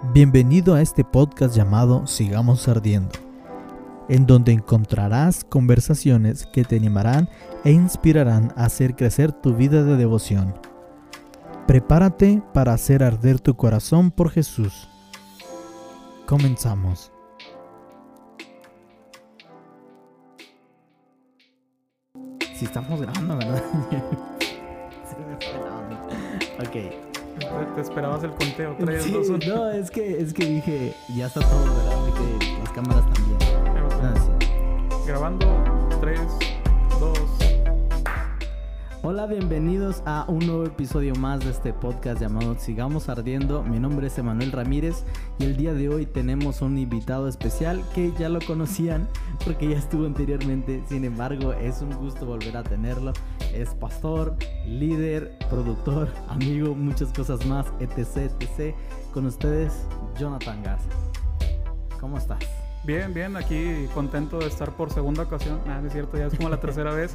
Bienvenido a este podcast llamado Sigamos Ardiendo, en donde encontrarás conversaciones que te animarán e inspirarán a hacer crecer tu vida de devoción. Prepárate para hacer arder tu corazón por Jesús. Comenzamos. Si estamos grabando, ¿verdad? Sí, me fue la onda. ok. Te, esperabas el conteo. 3, Sí, 2, 1. no, es que, es que dije, ya está todo, ¿verdad? Dije, las cámaras también. Ah, sí. Grabando. 3, 2. Hola, bienvenidos a un nuevo episodio más de este podcast llamado Sigamos Ardiendo. Mi nombre es Emanuel Ramírez y el día de hoy tenemos un invitado especial que ya lo conocían porque ya estuvo anteriormente. Sin embargo, es un gusto volver a tenerlo. Es pastor, líder, productor, amigo, muchas cosas más, etc, etc. Con ustedes, Jonathan Garza. ¿Cómo estás? Bien, bien. Aquí contento de estar por segunda ocasión. Nada, es cierto. Ya es como la tercera vez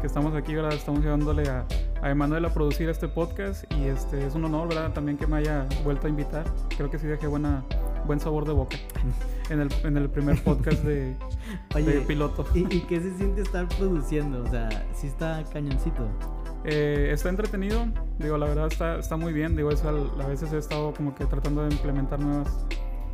que estamos aquí, ¿verdad? Estamos llevándole a, a Emanuel a producir este podcast. Y este es un honor, ¿verdad? También que me haya vuelto a invitar. Creo que sí dejé buena, buen sabor de boca en el, en el primer podcast de, de piloto. ¿y, ¿y qué se siente estar produciendo? O sea, sí está cañoncito. Eh, está entretenido, digo, la verdad está, está muy bien, digo, eso al- a veces he estado como que tratando de implementar nuevas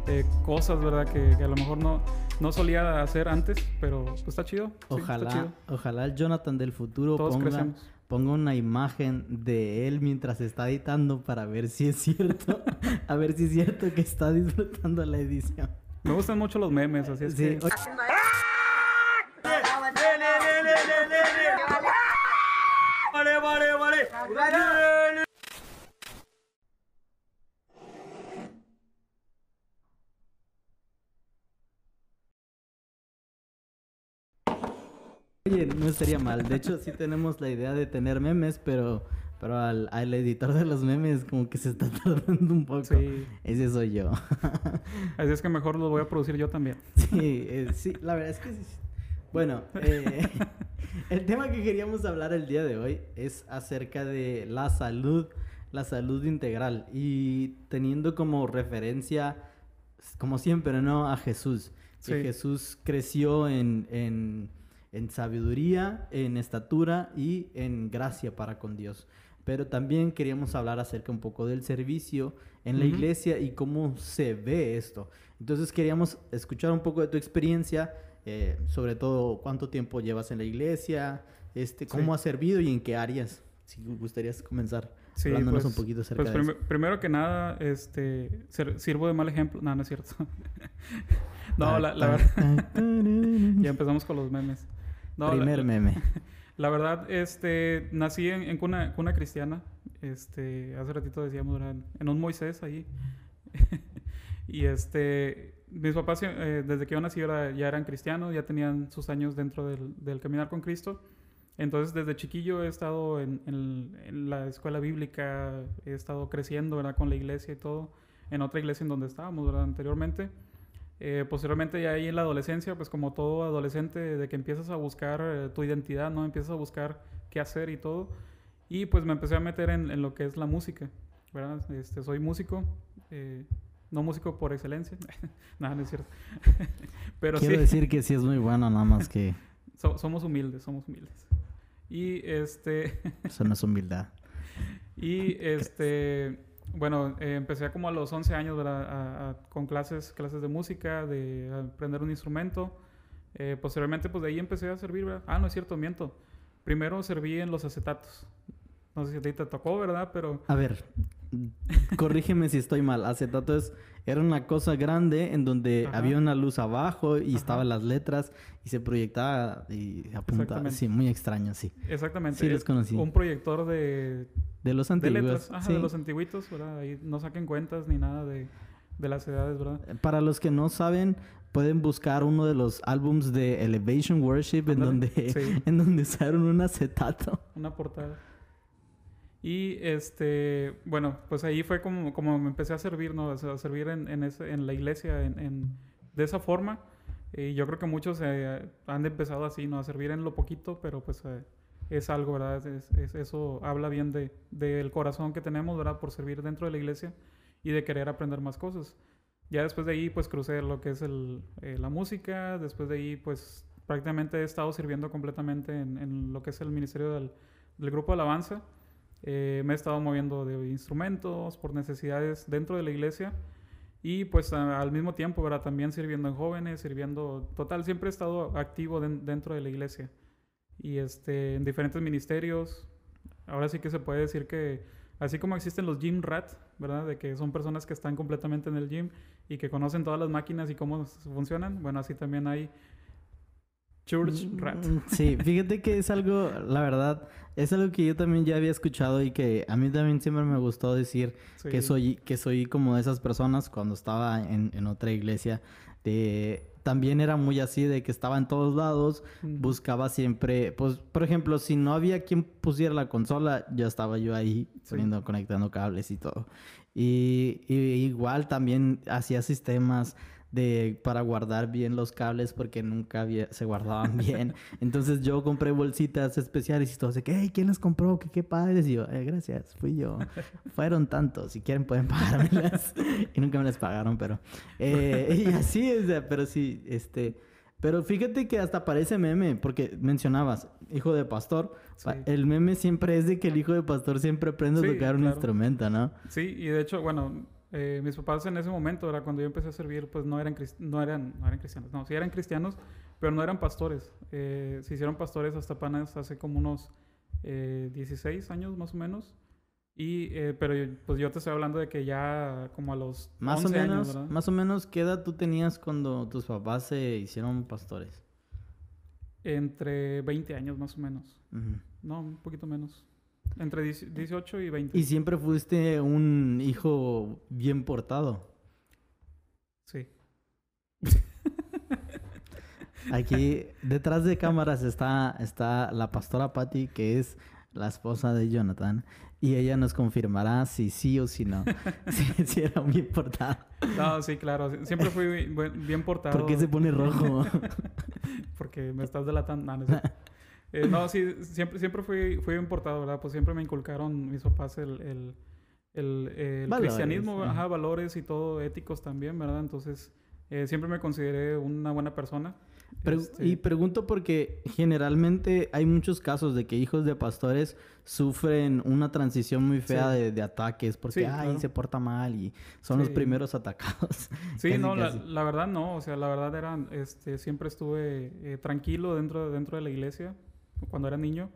eh, cosas, ¿verdad? Que, que a lo mejor no, no solía hacer antes, pero pues, está chido. sí, está Ojalá, chido. ojalá el Jonathan del futuro Todos ponga, crecemos. ponga una imagen de él mientras está editando para ver si es cierto, a ver si es cierto que está disfrutando la edición. Me gustan mucho los memes, así es Sí, que... oye, oye, no estaría mal. De hecho, sí tenemos la idea de tener memes, pero, pero al, al editor de los memes como que se está tardando un poco. Sí, Ese soy yo. así es que mejor los voy a producir yo también. Sí, eh, sí, la verdad es que sí. Bueno, eh, el tema que queríamos hablar el día de hoy es acerca de la salud, la salud integral y teniendo como referencia, como siempre, ¿no? A Jesús. Que Sí. Jesús creció en, en, en sabiduría, en estatura y en gracia para con Dios. Pero también queríamos hablar acerca un poco del servicio en la Ujú. iglesia y cómo se ve esto. Entonces queríamos escuchar un poco de tu experiencia, eh, sobre todo cuánto tiempo llevas en la iglesia, este, cómo Sí. has servido y en qué áreas. Si gustarías comenzar Sí, hablándonos pues, un poquito acerca pues de prim- eso. primero que nada, este, sirvo de mal ejemplo. No, no es cierto. no, la, la verdad... Ya empezamos con los memes. No, Primer la- meme. La verdad, este, nací en, en cuna, cuna cristiana. Este, hace ratito decíamos, en un Moisés ahí. y este, mis papás, eh, desde que yo nací, era- ya eran cristianos, ya tenían sus años dentro del, del caminar con Cristo. Entonces, desde chiquillo he estado en, en- en la escuela bíblica, he estado creciendo, ¿verdad? Con la iglesia y todo, en otra iglesia en donde estábamos, ¿verdad? Anteriormente. Eh, posteriormente ya ahí en la adolescencia, pues como todo adolescente, de que empiezas a buscar eh, tu identidad, ¿no? Empiezas a buscar qué hacer y todo. Y pues me empecé a meter en, en lo que es la música, ¿verdad? Este, soy músico, eh, no músico por excelencia, nada, no es cierto. Pero Quiero sí, decir que sí es muy bueno, nada más que so- somos humildes, somos humildes. Y este... eso no es humildad. Y este, bueno, eh, empecé como a los 11 años ¿verdad? A- a- con clases, clases de música, de aprender un instrumento. Eh, posteriormente, pues de ahí empecé a servir, ¿verdad? Ah, no es cierto, miento. Primero serví en los acetatos. No sé si a ti te tocó, ¿verdad? Pero A ver, corrígeme si estoy mal. Acetato es, era una cosa grande en donde Ajá. había una luz abajo y Ajá. estaban las letras y se proyectaba y apuntaba. Sí, muy extraño, sí. exactamente. Sí, los es conocí. Un proyector de, De los de antiguos. letras, ajá, sí. de los antiguitos, ¿verdad? Ahí no saquen cuentas ni nada de, de las edades, ¿verdad? Para los que no saben, pueden buscar uno de los álbums de Elevation Worship en donde, sí. en donde usaron un acetato. Una portada. Y este, bueno, pues ahí fue como, como me empecé a servir, ¿no? A servir en, en, la iglesia en, de esa forma. Y yo creo que muchos eh, han empezado así, ¿no? A servir en lo poquito, pero pues eh, es algo, ¿verdad? Es- es- eso habla bien de, del corazón que tenemos, ¿verdad? Por servir dentro de la iglesia. y de querer aprender más cosas. Ya después de ahí, pues crucé lo que es el, eh, la música, después de ahí, pues prácticamente he estado sirviendo completamente en, lo que es el ministerio del, del grupo de alabanza. Eh, me he estado moviendo de instrumentos por necesidades dentro de la iglesia y pues a- al mismo tiempo, ¿verdad? También sirviendo en jóvenes, sirviendo, total, siempre he estado activo den- dentro de la iglesia y este, en diferentes ministerios. Ahora sí que se puede decir que así como existen los gym rat, ¿verdad? De que son personas que están completamente en el gym y que conocen todas las máquinas y cómo funcionan. Bueno, así también hay church rat. Mm, Sí, fíjate que es algo, la verdad, es algo que yo también ya había escuchado y que a mí también siempre me gustó decir Sí. que soy que soy como de esas personas cuando estaba en, en otra iglesia de también era muy así de que estaba en todos lados buscaba siempre pues por ejemplo si no había quien pusiera la consola ya estaba yo ahí Sí. poniendo conectando cables y todo y, y igual también hacía sistemas de para guardar bien los cables porque nunca había- se guardaban bien. Entonces yo compré bolsitas especiales y todos de que, hey, ¿quién las compró? ¿Qué, qué padres? Y yo, "Eh, gracias, fui yo. Fueron tantos, si quieren pueden pagármelas. y nunca me las pagaron, pero... eh, y así, o sea, pero sí, este... Pero fíjate que hasta parece meme, porque mencionabas, hijo de pastor. Sí. El meme siempre es de que el hijo de pastor siempre aprende a Sí, tocar un claro. instrumento, ¿no? Sí, y de hecho, bueno, eh, mis papás en ese momento, era cuando yo empecé a servir, pues no eran, no eran, no eran cristianos, no, sí eran cristianos, pero no eran pastores. Eh, se hicieron pastores hasta apenas hace como unos eh, 16 años más o menos. Y, eh, pero yo- pues yo te estoy hablando de que ya como a los Más o 11 menos, años, ¿verdad? más o menos, ¿qué edad tú tenías cuando tus papás se hicieron pastores? Entre 20 años más o menos. Ujú. No, un poquito menos. Entre 10 18 y 20. Y siempre fuiste un hijo bien portado. Sí. Aquí detrás de cámaras está, está la pastora Patty, que es la esposa de Jonathan, y ella nos confirmará si sí o si no. si, si era bien portado. No, sí, claro. Siempre fui bien, portado. ¿Por qué se pone rojo? porque me estás delatando. No, no. Eh, no, sí, siempre, siempre fui, fui bien portado, ¿verdad? Pues siempre me inculcaron mis papás el, el, el, el Valores, cristianismo, ajá, valores y todo, éticos también, ¿verdad? Entonces, eh, siempre me consideré una buena persona. Pre- Este, Y pregunto porque generalmente hay muchos casos de que hijos de pastores sufren una transición muy fea Sí. de, de ataques porque Sí, ay claro. se porta mal y son los primeros atacados. Sí, Casi, no, la verdad no, o sea, la verdad era, este, siempre estuve eh, tranquilo dentro, dentro de la iglesia, cuando era niño,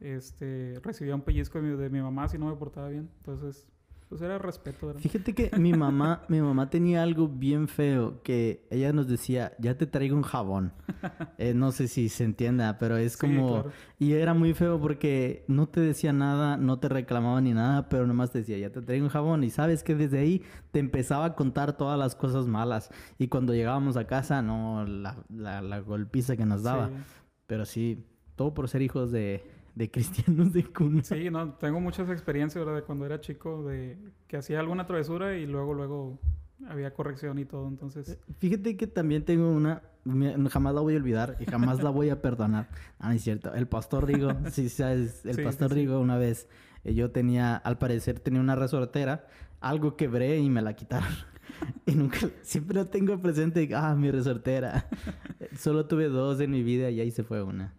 este, recibía un pellizco de mi, de mi mamá si no me portaba bien, entonces, pues era respeto, ¿verdad? Fíjate que mi mamá, mi mamá tenía algo bien feo que ella nos decía, ya te traigo un jabón. Eh, no sé si se entienda, pero es Sí, como... claro. Y era muy feo porque no te decía nada, no te reclamaba ni nada, pero nomás te decía, ya te traigo un jabón. Y sabes que desde ahí te empezaba a contar todas las cosas malas. Y cuando llegábamos a casa, no, la, la, la golpiza que nos daba. Sí. Pero sí, todo por ser hijos de, de cristianos de cuna. Sí, no, tengo muchas experiencias, ¿verdad? De cuando era chico, de que hacía alguna travesura y luego, luego había corrección y todo, entonces... Fíjate que también tengo una, jamás la voy a olvidar y jamás la voy a perdonar. Ah, no es cierto. El pastor Rigo, sí, sabes, el Sí, sí, pastor sí. Rigo una vez, eh, yo tenía, al parecer tenía una resortera, algo quebré y me la quitaron. Y nunca, siempre lo tengo presente, ah, mi resortera. Solo tuve dos en mi vida y ahí se fue una.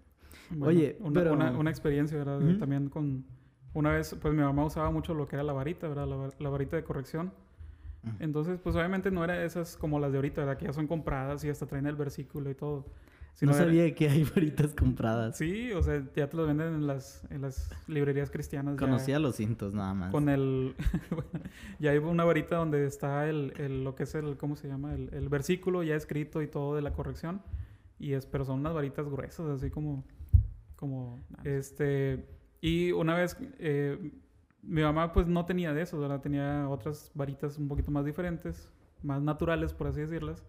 Bueno, Oye, una, pero- una, una experiencia, ¿verdad? Ujú. También con... Una vez, pues mi mamá usaba mucho lo que era la varita, ¿verdad? La, la varita de corrección. Entonces, pues obviamente no era esas como las de ahorita, ¿verdad? Que ya son compradas y hasta traen el versículo y todo. no Sino era- sabía que hay varitas compradas. Sí, o sea, ya te lo venden en las, en las librerías cristianas. ya Conocía los cintos nada más. Con el... ya hay una varita donde está el, el- lo que es el... ¿Cómo se llama? El, el versículo ya escrito y todo de la corrección. Y es, pero son unas varitas gruesas, así como... Como... Este... Y una vez... eh, mi mamá pues no tenía de eso, ¿verdad? Tenía otras varitas un poquito más diferentes, más naturales, por así decirlas.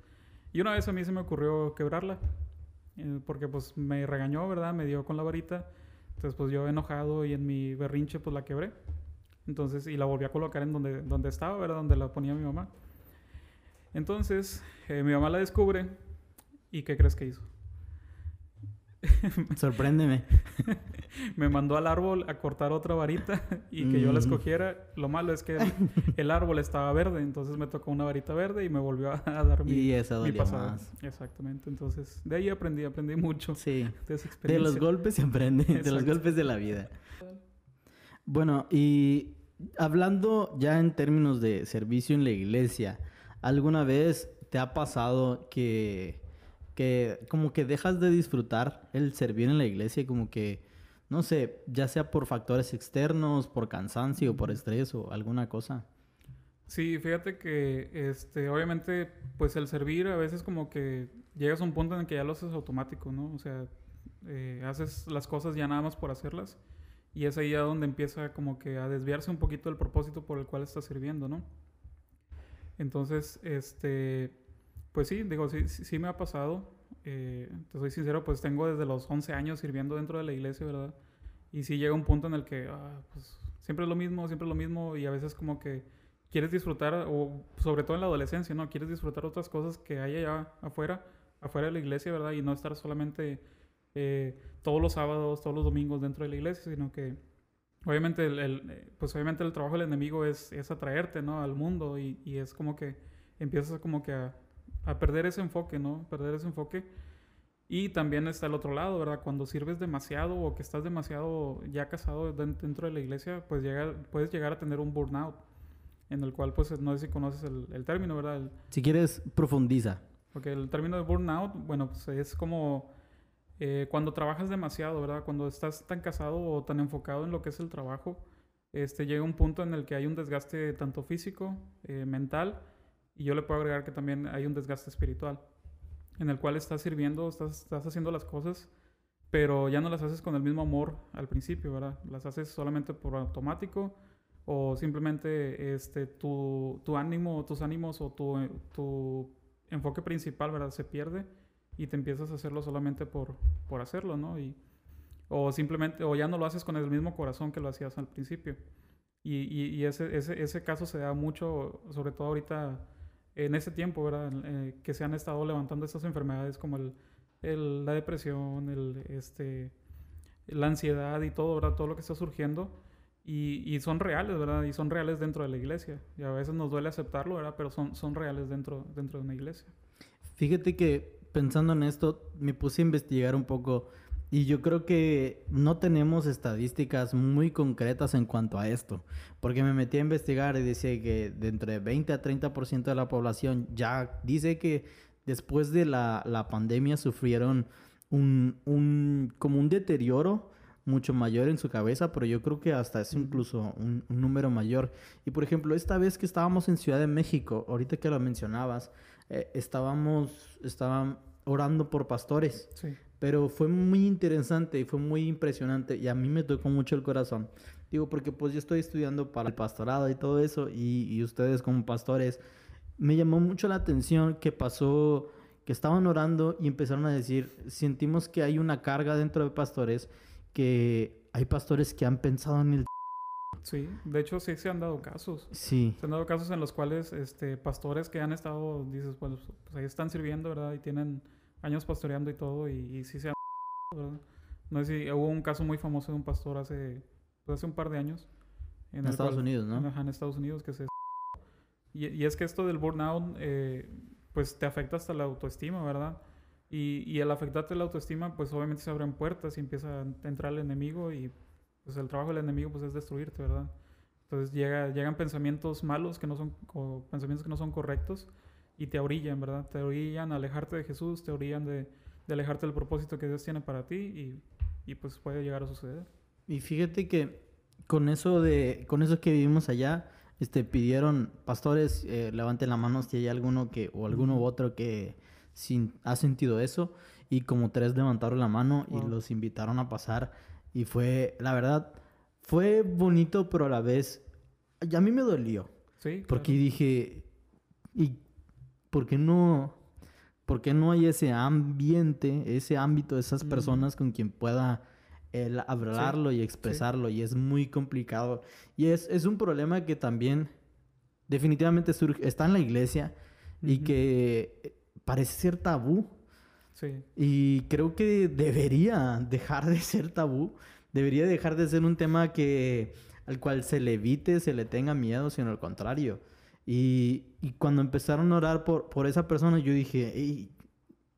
Y una vez a mí se me ocurrió quebrarla. eh, porque pues me regañó, ¿verdad? Me dio con la varita. Entonces pues yo enojado y en mi berrinche pues la quebré. Entonces, y la volví a colocar en donde, donde estaba, ¿verdad? Donde la ponía mi mamá. Entonces, eh, mi mamá la descubre. ¿Y qué crees que hizo? Sorpréndeme. me mandó al árbol a cortar otra varita y que yo la Mm. escogiera. Lo malo es que el, el árbol estaba verde, entonces me tocó una varita verde y me volvió a, a dar mi, Y esa mi pasada. más. Exactamente, entonces de ahí aprendí, aprendí mucho Sí. de esa De experiencia. los golpes se aprende, de los golpes de la vida. Bueno, y hablando ya en términos de servicio en la iglesia, ¿alguna vez te ha pasado que, que como que dejas de disfrutar el servir en la iglesia, como que, no sé, ya sea por factores externos, por cansancio, por estrés o alguna cosa? Sí, fíjate que este, obviamente, pues el servir a veces como que llegas a un punto en el que ya lo haces automático, ¿no? O sea, eh, haces las cosas ya nada más por hacerlas y es ahí ya donde empieza como que a desviarse un poquito del propósito por el cual estás sirviendo, ¿no? Entonces, este, pues sí, digo, sí, sí, me ha pasado. eh, te soy sincero, pues tengo desde los 11 años sirviendo dentro de la iglesia, ¿verdad? Y sí llega un punto en el que, ah, pues siempre es lo mismo, siempre es lo mismo y a veces como que quieres disfrutar, o sobre todo en la adolescencia, ¿no? Quieres disfrutar otras cosas que hay allá afuera, afuera de la iglesia, ¿verdad? Y no estar solamente eh, todos los sábados, todos los domingos dentro de la iglesia, sino que obviamente el, eh, pues obviamente el trabajo del enemigo es, es atraerte, ¿no? Al mundo y, y es como que empiezas como que a, a perder ese enfoque, ¿no? Perder ese enfoque. Y también está el otro lado, ¿verdad? Cuando sirves demasiado o que estás demasiado ya casado den- dentro de la iglesia, pues llega, puedes llegar a tener un burnout, en el cual, pues, no sé si conoces el, el término, ¿verdad? El- Si quieres, profundiza. porque el término de burnout, bueno, pues es como eh, cuando trabajas demasiado, ¿verdad? Cuando estás tan casado o tan enfocado en lo que es el trabajo, este, llega un punto en el que hay un desgaste tanto físico, eh, mental, y yo le puedo agregar que también hay un desgaste espiritual, en el cual estás sirviendo, estás, estás haciendo las cosas, pero ya no las haces con el mismo amor al principio, ¿verdad? Las haces solamente por automático o simplemente este, tu, tu ánimo, tus ánimos o tu, tu enfoque principal, ¿verdad? Se pierde y te empiezas a hacerlo solamente por, por hacerlo, ¿no? Y, o simplemente, o ya no lo haces con el mismo corazón que lo hacías al principio. Y, y, y ese, ese, ese caso se da mucho, sobre todo ahorita, en ese tiempo, ¿verdad? Eh, que se han estado levantando estas enfermedades como el, la depresión, el, este, la ansiedad y todo, ¿verdad? Todo lo que está surgiendo. Y, y son reales, ¿verdad? Y son reales dentro de la iglesia. Y a veces nos duele aceptarlo, ¿verdad? Pero son, son reales dentro, dentro de una iglesia. Fíjate que pensando en esto, me puse a investigar un poco y yo creo que no tenemos estadísticas muy concretas en cuanto a esto, porque me metí a investigar y decía que de entre 20 a 30% de la población ya dice que después de la, la pandemia sufrieron un, un, como un deterioro mucho mayor en su cabeza, pero yo creo que hasta es incluso un, un número mayor. Y por ejemplo, esta vez que estábamos en Ciudad de México, ahorita que lo mencionabas, eh, estábamos, estaban orando por pastores, Sí. Pero fue muy interesante y fue muy impresionante y a mí me tocó mucho el corazón. Digo, porque pues yo estoy estudiando para el pastorado y todo eso y, y ustedes como pastores, me llamó mucho la atención que pasó, que estaban orando y empezaron a decir, sentimos que hay una carga dentro de pastores, que hay pastores que han pensado en el... Sí, de hecho sí se han dado casos. Sí, Se han dado casos en los cuales este, pastores que han estado, dices, pues, pues ahí están sirviendo, ¿verdad? Y tienen años pastoreando y todo, y, y sí se han... ¿verdad? No sé si hubo un caso muy famoso de un pastor hace, pues, hace un par de años. en el Estados cual- Unidos, ¿no? Ajá, en Estados Unidos que se... Y, y es que esto del burnout, eh, pues te afecta hasta la autoestima, ¿verdad? Y, y al afectarte la autoestima, pues obviamente se abren puertas y empieza a entrar el enemigo y pues el trabajo del enemigo pues es destruirte, ¿verdad? Entonces llega, llegan pensamientos malos que no son, o pensamientos que no son correctos y te orillan, ¿verdad? Te orillan a alejarte de Jesús, te orillan de, de alejarte del propósito que Dios tiene para ti y, y pues puede llegar a suceder. Y fíjate que con eso de, con eso que vivimos allá, este, pidieron, pastores, eh, levanten la mano si hay alguno que, o alguno u otro que sin, ha sentido eso. Y como tres levantaron la mano y Wow. los invitaron a pasar. Y fue, la verdad, fue bonito, pero a la vez, y a mí me dolió. Sí, Porque claro. dije, ¿y por qué no? ¿Por qué no hay ese ambiente, ese ámbito de esas Mm. personas con quien pueda el hablarlo y expresarlo? Y es muy complicado. Y es, es un problema que también definitivamente surge, está en la iglesia y que eh, parece ser tabú. Sí. Y creo que debería dejar de ser tabú, debería dejar de ser un tema que al cual se le evite, se le tenga miedo, sino al contrario. Y, y cuando empezaron a orar por, por esa persona, yo dije, "Ey,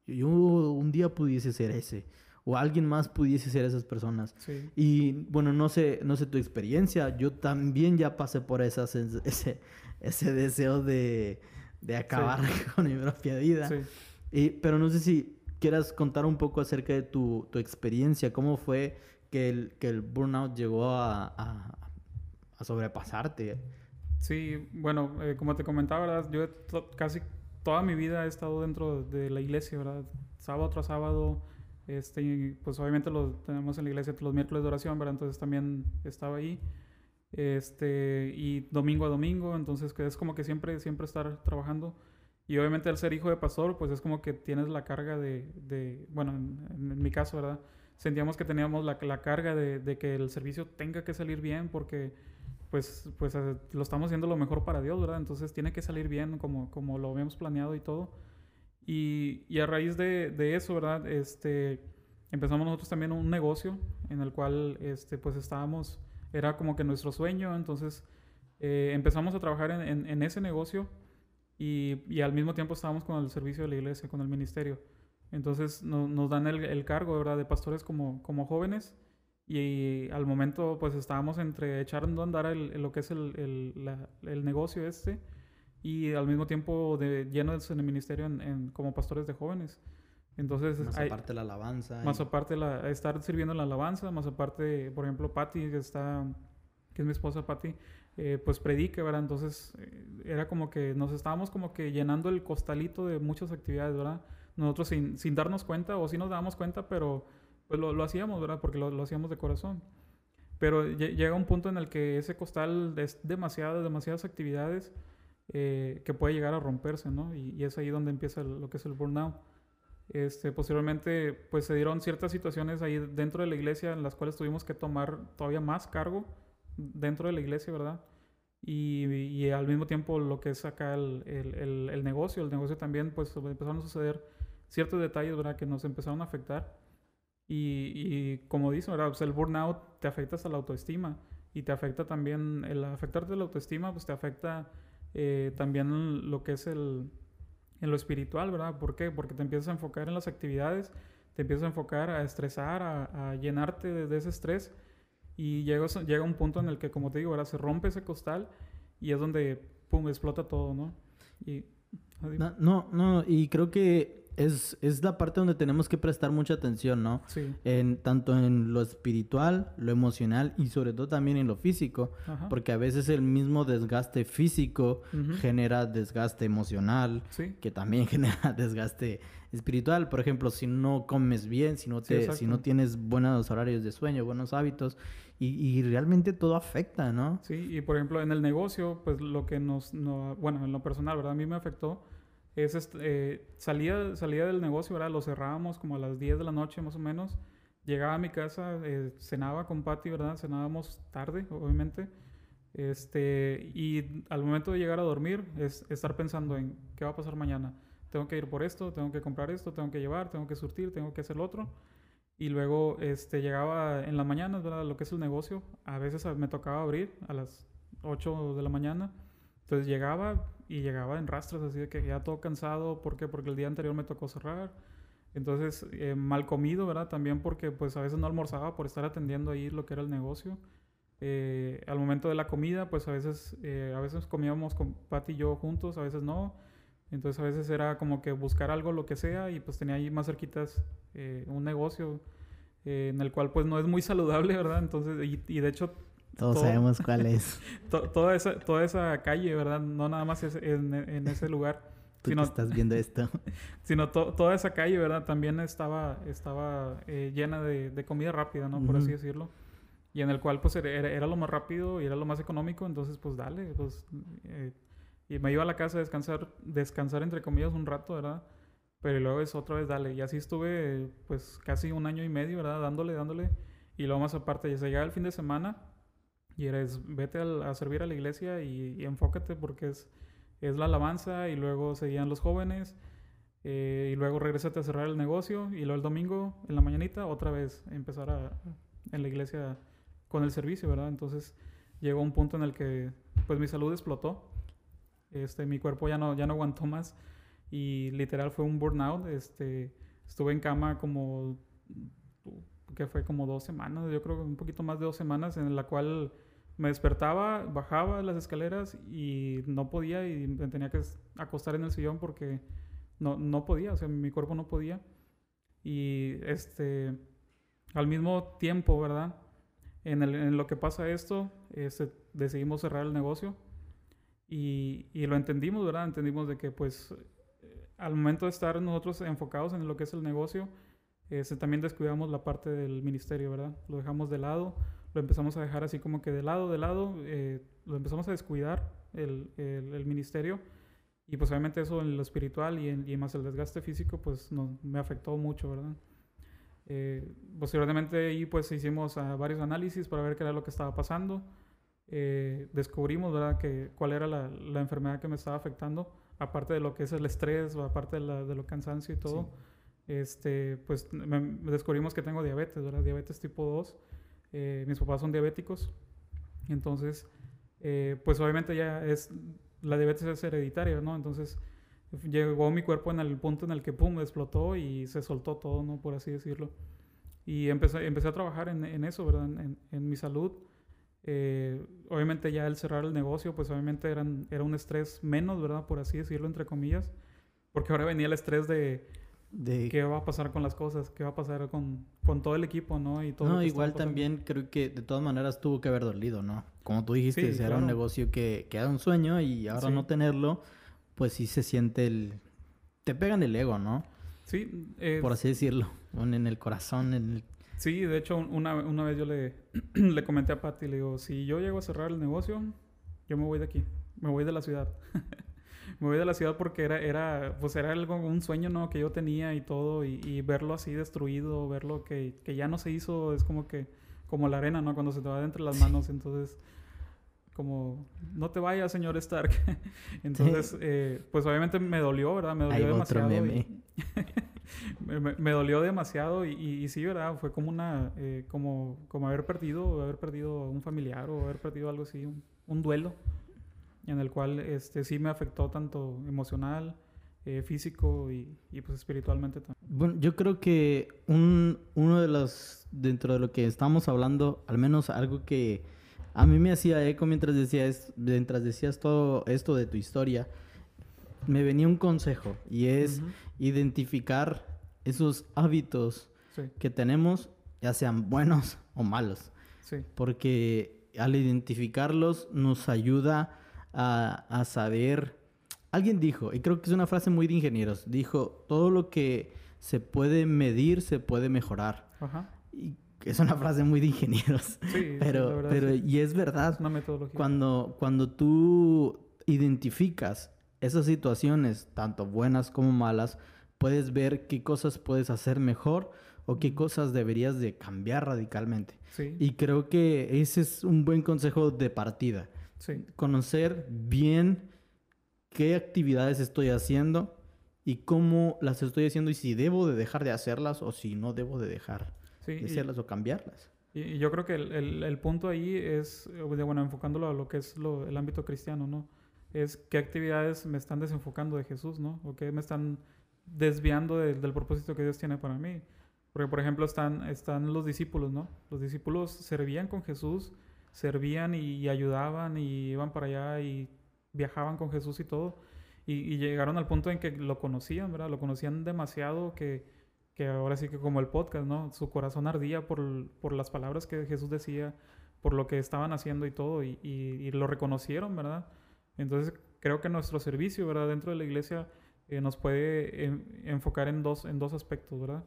yo un día pudiese ser ese, o alguien más pudiese ser esas personas. Sí. Y bueno, no sé, no sé tu experiencia, yo también ya pasé por esa sens- ese, ese deseo de, de acabar con mi propia vida. Sí. Y- pero no sé si quieras contar un poco acerca de tu, tu experiencia, cómo fue que el, que el burnout llegó a, a, a sobrepasarte. Sí, bueno, eh, como te comentaba, ¿verdad? Yo casi toda mi vida he estado dentro de la iglesia, ¿verdad? Sábado tras sábado, este, pues obviamente lo tenemos en la iglesia los miércoles de oración, ¿verdad? Entonces también estaba ahí, este, y domingo a domingo, entonces que es como que siempre, siempre estar trabajando. Y obviamente al ser hijo de pastor, pues es como que tienes la carga de, de bueno, en, mi caso, ¿verdad? Sentíamos que teníamos la, la carga de que el servicio tenga que salir bien porque pues, pues eh, lo estamos haciendo lo mejor para Dios, ¿verdad? Entonces tiene que salir bien como, como lo habíamos planeado y todo. Y, y a raíz de, de eso, ¿verdad? Este, empezamos nosotros también un negocio en el cual, este, pues estábamos, era como que nuestro sueño, entonces eh, empezamos a trabajar en, en- ese negocio y, y al mismo tiempo estábamos con el servicio de la iglesia, con el ministerio. Entonces no- nos dan el, el cargo, ¿verdad? De pastores como, como jóvenes y al momento pues estábamos entre echando a andar el- lo que es el, el- la- el negocio este y al mismo tiempo de lleno del ministerio en, en- como pastores de jóvenes. Entonces, Más hay- aparte la alabanza. y- más aparte la, estar sirviendo en la alabanza, más aparte, por ejemplo, Patty, que está, que es mi esposa Patty, eh, pues predica, ¿verdad? Entonces eh, era como que nos estábamos como que llenando el costalito de muchas actividades, ¿verdad? Nosotros sin, sin darnos cuenta, o sí nos dábamos cuenta, pero pues lo, lo hacíamos, ¿verdad? Porque lo, lo hacíamos de corazón. Pero lle- llega un punto en el que ese costal es demasiadas, demasiadas actividades eh, que puede llegar a romperse, ¿no? Y, y es ahí donde empieza lo que es el burnout. Este, posteriormente, pues se dieron ciertas situaciones ahí dentro de la iglesia en las cuales tuvimos que tomar todavía más cargo dentro de la iglesia, ¿verdad? Y, y al mismo tiempo lo que es acá el, el- el- el negocio, el negocio también, pues empezaron a suceder ciertos detalles, ¿verdad? Que nos empezaron a afectar. Y, y como dice, ¿verdad? Pues el burnout te afecta hasta la autoestima y te afecta también, el afectarte la autoestima, pues te afecta eh, también lo que es el, en lo espiritual, ¿verdad? ¿Por qué? Porque te empiezas a enfocar en las actividades, te empiezas a enfocar a estresar, a, a llenarte de, de ese estrés y llega, llega un punto en el que, como te digo, ¿verdad? Se rompe ese costal y es donde, pum, explota todo, ¿no? Y, así- No, no, no, y creo que es, es la parte donde tenemos que prestar mucha atención, ¿no? sí, En, tanto en lo espiritual, lo emocional y sobre todo también en lo físico, ajá. porque a veces el mismo desgaste físico genera desgaste emocional, Sí, que también genera desgaste espiritual. Por ejemplo, si no comes bien, si no, Sí, te, si no tienes buenos horarios de sueño, buenos hábitos, y, y realmente todo afecta, ¿no? Sí, y por ejemplo, en el negocio, pues lo que nos, no- bueno, en lo personal, ¿verdad? A mí me afectó es, este, salía, salía del negocio, ¿verdad? Lo cerrábamos como a las 10 de la noche más o menos. Llegaba a mi casa, eh, cenaba con Patty, ¿verdad? Cenábamos tarde, obviamente. Este, y al momento de llegar a dormir, es estar pensando en qué va a pasar mañana. Tengo que ir por esto, tengo que comprar esto, tengo que llevar, tengo que surtir, tengo que hacer otro. Y luego este, llegaba en la mañana, ¿verdad? Lo que es el negocio. A veces a- me tocaba abrir a las 8 de la mañana. Entonces llegaba y llegaba en rastros, así de que ya todo cansado. ¿Por qué? Porque el día anterior me tocó cerrar. Entonces, eh, mal comido, ¿verdad? También porque pues a veces no almorzaba por estar atendiendo ahí lo que era el negocio. Eh, al momento de la comida, pues a veces, eh, a veces comíamos con Pat y yo juntos, a veces no. Entonces a veces era como que buscar algo, lo que sea, y pues tenía ahí más cerquitas eh, un negocio eh, en el cual pues no es muy saludable, ¿verdad? Entonces, y, y de hecho Todos Todo. sabemos cuál es. to- toda, esa, toda esa calle, ¿verdad? No nada más es en, en ese lugar, Tú sino, que estás viendo esto. sino to- toda esa calle, ¿verdad? También estaba, estaba eh, llena de, de comida rápida, ¿no? Por así Ujú. decirlo. Y en el cual pues era, era- era lo más rápido y era lo más económico, entonces pues dale, pues... eh, y me iba a la casa a descansar, descansar entre comillas un rato, ¿verdad? Pero luego es otra vez dale. Y así estuve pues casi un año y medio, ¿verdad? Dándole, dándole. Y luego más aparte, ya se llegaba el fin de semana y eres, vete al- a servir a la iglesia y, y enfócate porque es, es la alabanza y luego seguían los jóvenes eh, y luego regresate a cerrar el negocio y luego el domingo en la mañanita otra vez empezar a, en la iglesia con el servicio, ¿verdad? Entonces llegó un punto en el que pues mi salud explotó, este, mi cuerpo ya no, ya no aguantó más y literal fue un burnout, este, estuve en cama como, que fue como dos semanas, yo creo que un poquito más de dos semanas en la cual me despertaba, bajaba las escaleras y no podía y me tenía que acostar en el sillón porque no, no podía, o sea, mi cuerpo no podía. Y este, al mismo tiempo, ¿verdad? En, el, en lo que pasa esto, este, decidimos cerrar el negocio y, y, lo entendimos, ¿verdad? Entendimos de que pues al momento de estar nosotros enfocados en lo que es el negocio, este, también descuidamos la parte del ministerio, ¿verdad? Lo dejamos de lado, lo empezamos a dejar así como que de lado, de lado, eh, lo empezamos a descuidar el, el, el ministerio y pues obviamente eso en lo espiritual y, en, y más el desgaste físico, pues no, me afectó mucho, ¿verdad? Eh, posteriormente ahí pues hicimos uh, varios análisis para ver qué era lo que estaba pasando. Eh, descubrimos, ¿verdad?, que cuál era la, la, enfermedad que me estaba afectando, aparte de lo que es el estrés o aparte de, la, de lo cansancio y todo. Sí. Este, pues me, descubrimos que tengo diabetes, ¿verdad? Diabetes tipo 2. Eh, mis papás son diabéticos. Entonces, eh, pues obviamente ya es la diabetes es hereditaria, ¿no? Entonces llegó mi cuerpo en el punto en el que, pum, explotó y se soltó todo, ¿no? Por así decirlo. Y empecé, empecé a trabajar en, en eso, ¿verdad? En, en mi salud. Eh, obviamente ya el cerrar el negocio, pues obviamente eran, era un estrés menos, ¿verdad? Por así decirlo, entre comillas. Porque ahora venía el estrés de, de... qué va a pasar con las cosas, qué va a pasar con, con todo el equipo, ¿no? Y todo no, igual también creo que de todas maneras tuvo que haber dolido, ¿no? Como tú dijiste, sí, era claro. un negocio que, que, era un sueño y ahora sí. no tenerlo, pues sí se siente el... Te pegan el ego, ¿no? Sí. Eh... Por así decirlo, en el corazón, en el... Sí, de hecho, una, una vez yo le, le comenté a Patty, le digo, si yo llego a cerrar el negocio, yo me voy de aquí, me voy de la ciudad. me voy de la ciudad porque era, era, pues era algo, un sueño, ¿no? Que yo tenía y todo, y, y verlo así destruido, verlo que, que, ya no se hizo, es como que, como la arena, ¿no? Cuando se te va de entre las manos, entonces, como, no te vayas, señor Stark. entonces, sí. eh, pues obviamente me dolió, ¿verdad? Me dolió Hay demasiado. Otro meme. Y... me, me, me, dolió demasiado y, y, y, sí, ¿verdad? Fue como una, eh, como, como haber perdido, haber perdido un familiar o haber perdido algo así, un, un duelo en el cual este, sí me afectó tanto emocional, eh, físico y, y, pues espiritualmente también. Bueno, yo creo que un, uno de los, dentro de lo que estamos hablando, al menos algo que a mí me hacía eco mientras decías, mientras decías todo esto de tu historia, me venía un consejo y es uh -huh. identificar esos hábitos sí. que tenemos, ya sean buenos o malos. Sí. Porque al identificarlos nos ayuda a, a, saber... Alguien dijo, y creo que es una frase muy de ingenieros, dijo, todo lo que se puede medir se puede mejorar. Ajá. Y es una frase muy de ingenieros. Sí, pero, verdad, pero sí. y es verdad. Es una metodología. Cuando, cuando tú identificas esas situaciones, tanto buenas como malas, puedes ver qué cosas puedes hacer mejor o qué cosas deberías de cambiar radicalmente. Sí. Y creo que ese es un buen consejo de partida. Sí. Conocer bien qué actividades estoy haciendo y cómo las estoy haciendo y si debo de dejar de hacerlas o si no debo de dejar sí, de hacerlas y, o cambiarlas. Y, yo creo que el, el, el, punto ahí es, bueno, enfocándolo a lo que es lo, el ámbito cristiano, ¿no? Es qué actividades me están desenfocando de Jesús, ¿no? O qué me están desviando de, del propósito que Dios tiene para mí. Porque, por ejemplo, están, están los discípulos, ¿no? Los discípulos servían con Jesús, servían y, ayudaban y iban para allá y viajaban con Jesús y todo. Y, llegaron al punto en que lo conocían, ¿verdad? Lo conocían demasiado que, que ahora sí que como el podcast, ¿no? Su corazón ardía por, por las palabras que Jesús decía, por lo que estaban haciendo y todo, y, y lo reconocieron, ¿verdad? Entonces creo que nuestro servicio, ¿verdad? Dentro de la iglesia eh, nos puede en, enfocar en dos, en dos aspectos, ¿verdad?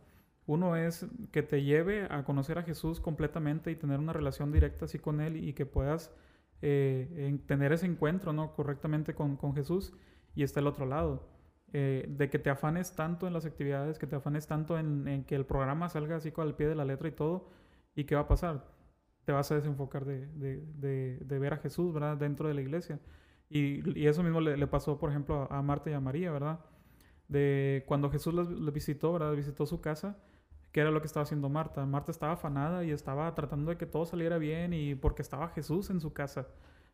Uno es que te lleve a conocer a Jesús completamente y tener una relación directa así con Él y que puedas eh, en, tener ese encuentro ¿no? correctamente con, Jesús. Y está el otro lado, eh, de que te afanes tanto en las actividades, que te afanes tanto en, que el programa salga así al pie de la letra y todo. ¿Y qué va a pasar? Te vas a desenfocar de, ver a Jesús ¿verdad? dentro de la iglesia. Y, eso mismo le, pasó, por ejemplo, a Marta y a María, ¿verdad? de cuando Jesús los visitó, ¿verdad? Visitó su casa, que era lo que estaba haciendo Marta. Marta estaba afanada y estaba tratando de que todo saliera bien y porque estaba Jesús en su casa.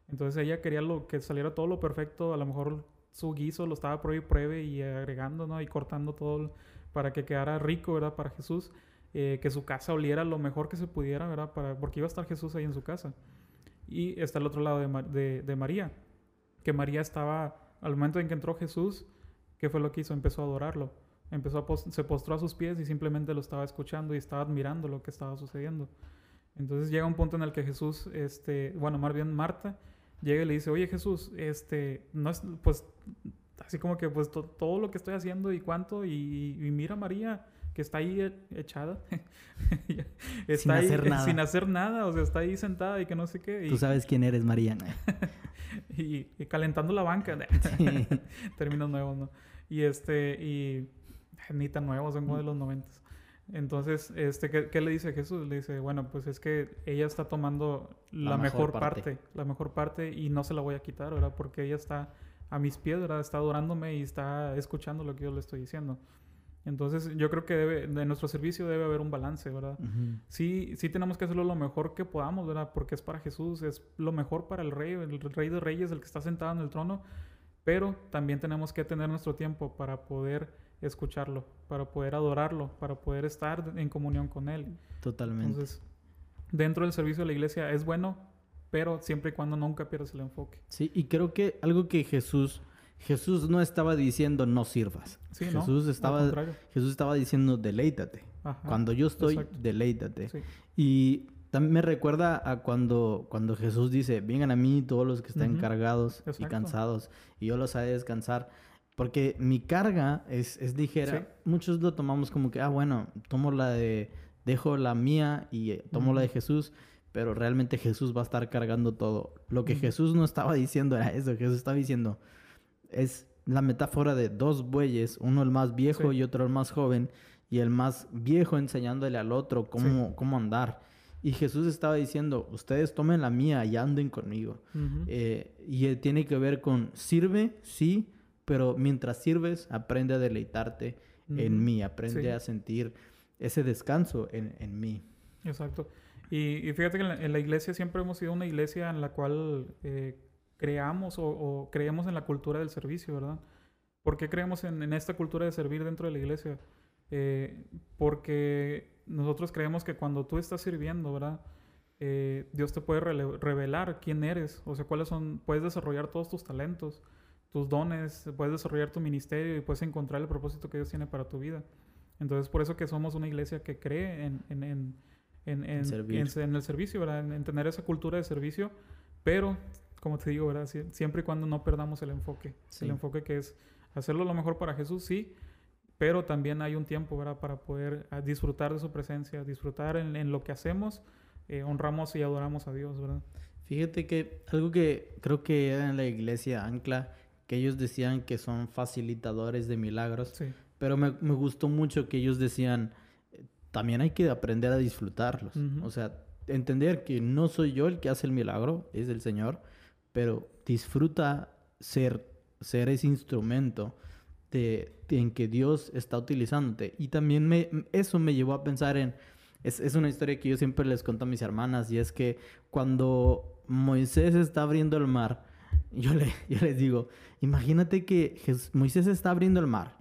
Entonces ella quería lo, que saliera todo lo perfecto, a lo mejor su guiso lo estaba pruebe y pruebe y agregando, ¿no? Y cortando todo para que quedara rico, ¿verdad? Para Jesús. Eh, que su casa oliera lo mejor que se pudiera, ¿verdad? Para, porque iba a estar Jesús ahí en su casa. Y está el otro lado de, de, María, que María estaba, al momento en que entró Jesús, ¿qué fue lo que hizo? Empezó a adorarlo. Empezó a se postró a sus pies y simplemente lo estaba escuchando y estaba admirando lo que estaba sucediendo. Entonces llega un punto en el que Jesús, este, bueno, más bien Marta, llega y le dice, oye Jesús, este, no es, pues, así como que, pues, todo lo que estoy haciendo y cuánto, y, y mira María, que está ahí e, echada. está sin hacer nada. Sin hacer nada, o sea, está ahí sentada y que no sé qué. Tú sabes quién eres, Mariana. y, calentando la banca. Términos nuevos, ¿no? Y este, y ni tan nuevos, son como de los noventas. Entonces, este, ¿qué, le dice Jesús? Le dice, bueno, pues es que ella está tomando la, mejor, parte. la mejor parte, y no se la voy a quitar, ¿verdad? Porque ella está a mis pies, ¿verdad? Está adorándome y está escuchando lo que yo le estoy diciendo. Entonces, yo creo que debe, de nuestro servicio debe haber un balance, ¿verdad? Sí, sí tenemos que hacerlo lo mejor que podamos, ¿verdad? Porque es para Jesús, es lo mejor para el rey, el rey de reyes, el que está sentado en el trono, pero también tenemos que tener nuestro tiempo para poder escucharlo, para poder adorarlo, para poder estar en comunión con Él. Totalmente. Entonces, dentro del servicio de la iglesia es bueno, pero siempre y cuando nunca pierdas el enfoque. Sí, y creo que algo que Jesús Jesús no estaba diciendo no sirvas. Jesús, estaba, Jesús estaba diciendo deleítate. cuando yo estoy, deleítate. Y también me recuerda a cuando, cuando Jesús dice, vengan a mí todos los que están cargados y cansados, y yo los haré descansar. Porque mi carga es, es ligera. Muchos lo tomamos como que, ah, bueno, tomo la de, dejo la mía y eh, tomo la de Jesús pero realmente Jesús va a estar cargando todo. Lo que Jesús no estaba diciendo era eso, Jesús estaba diciendo, es la metáfora de dos bueyes, uno el más viejo y otro el más joven, y el más viejo enseñándole al otro cómo, cómo andar. Y Jesús estaba diciendo, ustedes tomen la mía y anden conmigo. Eh, y eh, tiene que ver con, sirve, sí, pero mientras sirves, aprende a deleitarte en mí, aprende a sentir ese descanso en, en mí. Exacto. Y, fíjate que en la, iglesia siempre hemos sido una iglesia en la cual eh, creamos o, creemos en la cultura del servicio, ¿verdad? ¿Por qué creemos en, esta cultura de servir dentro de la iglesia? Eh, porque nosotros creemos que cuando tú estás sirviendo, ¿verdad? Eh, Dios te puede revelar quién eres, o sea, cuáles son, puedes desarrollar todos tus talentos, tus dones, puedes desarrollar tu ministerio y puedes encontrar el propósito que Dios tiene para tu vida. Entonces, por eso que somos una iglesia que cree en, en, en, en, en el servicio, ¿verdad? En, tener esa cultura de servicio, pero como te digo, ¿verdad? siempre y cuando no perdamos el enfoque. El enfoque que es hacerlo lo mejor para Jesús, sí, pero también hay un tiempo, ¿verdad? Para poder ah, disfrutar de su presencia, disfrutar en, lo que hacemos, eh, honramos y adoramos a Dios, ¿verdad? Fíjate que algo que creo que en la iglesia Ancla, que ellos decían que son facilitadores de milagros, pero me, gustó mucho que ellos decían, también hay que aprender a disfrutarlos. O sea, entender que no soy yo el que hace el milagro, es el Señor, pero disfruta ser, ser ese instrumento de, en que Dios está utilizándote. Y también me, eso me llevó a pensar en, es, es, una historia que yo siempre les cuento a mis hermanas, y es que cuando Moisés está abriendo el mar, yo, le, yo les digo, imagínate que Moisés está abriendo el mar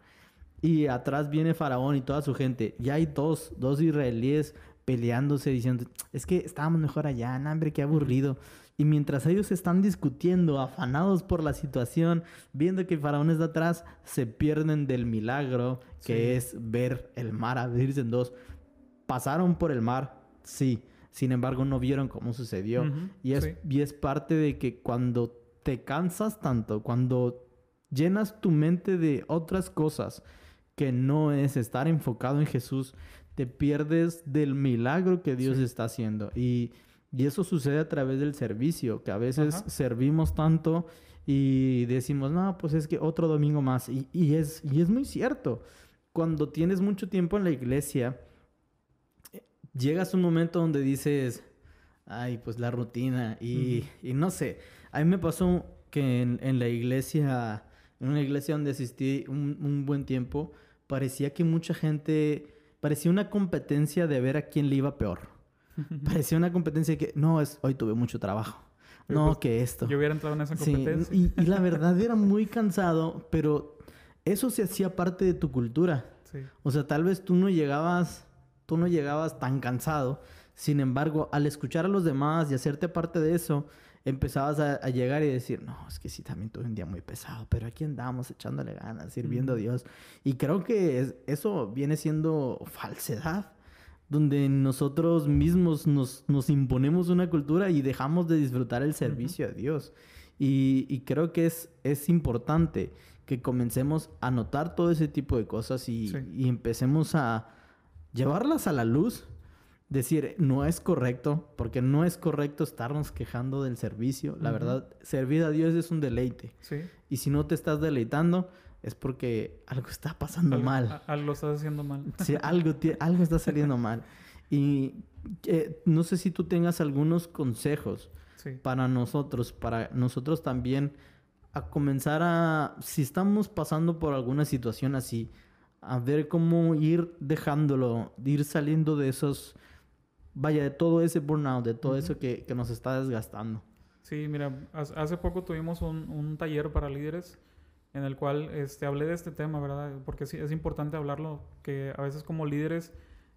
y atrás viene Faraón y toda su gente, y hay dos, dos israelíes peleándose diciendo, es que estábamos mejor allá, hambre, qué aburrido. Y mientras ellos están discutiendo, afanados por la situación, viendo que el faraón está atrás, se pierden del milagro que es ver el mar abrirse en dos. Pasaron por el mar, sí. Sin embargo, no vieron cómo sucedió. y, es, y es parte de que cuando te cansas tanto, cuando llenas tu mente de otras cosas que no es estar enfocado en Jesús, te pierdes del milagro que Dios está haciendo. Y y eso sucede a través del servicio, que a veces servimos tanto y decimos, no, pues es que otro domingo más. Y, y, es, y es muy cierto. Cuando tienes mucho tiempo en la iglesia, llegas a un momento donde dices, ay, pues la rutina. Y, y no sé, a mí me pasó que en, en la iglesia en una iglesia donde asistí un, un buen tiempo, parecía que mucha gente, parecía una competencia de ver a quién le iba peor. parecía una competencia que, no, es, hoy tuve mucho trabajo. No, Pues, que esto. Yo hubiera entrado en esa Sí, competencia. y, y la verdad era muy cansado, pero eso se hacía parte de tu cultura. Sí. O sea, tal vez tú no llegabas, tú no llegabas tan cansado. Sin embargo, al escuchar a los demás y hacerte parte de eso, empezabas a, a llegar y decir, no, es que sí, también tuve un día muy pesado, pero aquí andamos echándole ganas, sirviendo a Ujú. Dios. Y creo que es- eso viene siendo falsedad, donde nosotros mismos nos, nos imponemos una cultura y dejamos de disfrutar el servicio a Dios. Y, y creo que es, es importante que comencemos a notar todo ese tipo de cosas y, Sí. y empecemos a llevarlas a la luz. Decir, no es correcto, porque no es correcto estarnos quejando del servicio. La verdad, servir a Dios es un deleite. Sí. Y si no te estás deleitando, es porque algo está pasando Algo- mal. a- algo estás haciendo mal. Sí, algo, algo está saliendo mal. Y eh, no sé si tú tengas algunos consejos Sí. para nosotros, para nosotros también a comenzar a, si estamos pasando por alguna situación así, a ver cómo ir dejándolo, de ir saliendo de esos, vaya, de todo ese burnout, de todo eso que, que nos está desgastando. Sí, mira, hace poco tuvimos un, un taller para líderes en el cual este, hablé de este tema, ¿verdad? Porque sí, es importante hablarlo, que a veces como líderes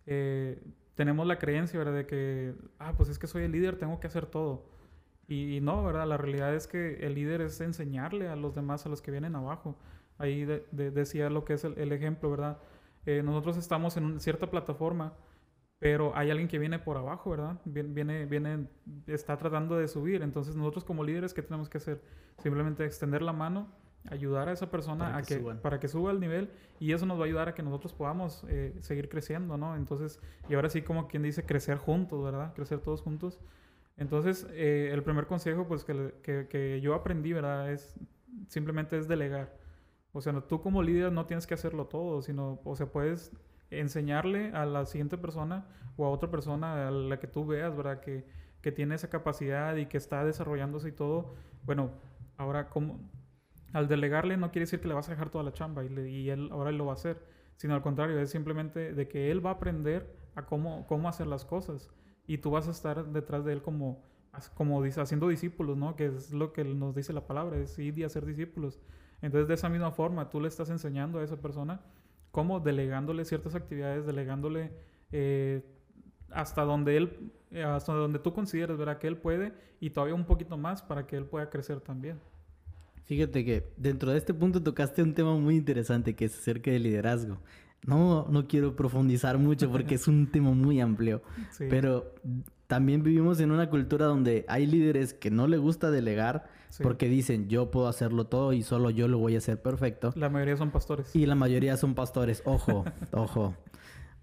eh, tenemos la creencia, ¿verdad? De que, ah, pues es que soy el líder, tengo que hacer todo. Y, y no, ¿verdad? La realidad es que el líder es enseñarle a los demás, a los que vienen abajo. Ahí de- de- decía lo que es el, el ejemplo, ¿verdad? Eh, nosotros estamos en una cierta plataforma, pero hay alguien que viene por abajo, ¿verdad? Viene, viene, está tratando de subir. Entonces nosotros como líderes, ¿qué tenemos que hacer? Simplemente extender la mano, ayudar a esa persona Para a que que, para que suba el nivel y eso nos va a ayudar a que nosotros podamos eh, seguir creciendo, ¿no? Entonces, y ahora sí como quien dice, crecer juntos, ¿verdad? Crecer todos juntos. Entonces, eh, el primer consejo, pues, que, que, que yo aprendí, ¿verdad? Es simplemente es delegar. O sea, no- tú como líder no tienes que hacerlo todo, sino, o sea, puedes enseñarle a la siguiente persona o a otra persona a la que tú veas, ¿verdad? Que, que tiene esa capacidad y que está desarrollándose y todo. Bueno, ahora, como al delegarle no quiere decir que le vas a dejar toda la chamba y, él ahora él lo va a hacer, sino al contrario, es simplemente de que él va a aprender a cómo, cómo hacer las cosas y tú vas a estar detrás de él como, como dice, haciendo discípulos, ¿no? Que es lo que nos dice la palabra, es ir y hacer discípulos. Entonces, de esa misma forma, tú le estás enseñando a esa persona cómo delegándole ciertas actividades, delegándole eh, hasta donde él, hasta donde tú consideres, ¿verdad? Que él puede y todavía un poquito más para que él pueda crecer también. Fíjate que dentro de este punto tocaste un tema muy interesante que es acerca del liderazgo. No, no quiero profundizar mucho porque es un tema muy amplio, Sí. pero también vivimos en una cultura donde hay líderes que no le gusta delegar Sí. porque dicen yo puedo hacerlo todo y solo yo lo voy a hacer perfecto. La mayoría son pastores. Y la mayoría son pastores. Ojo, ojo.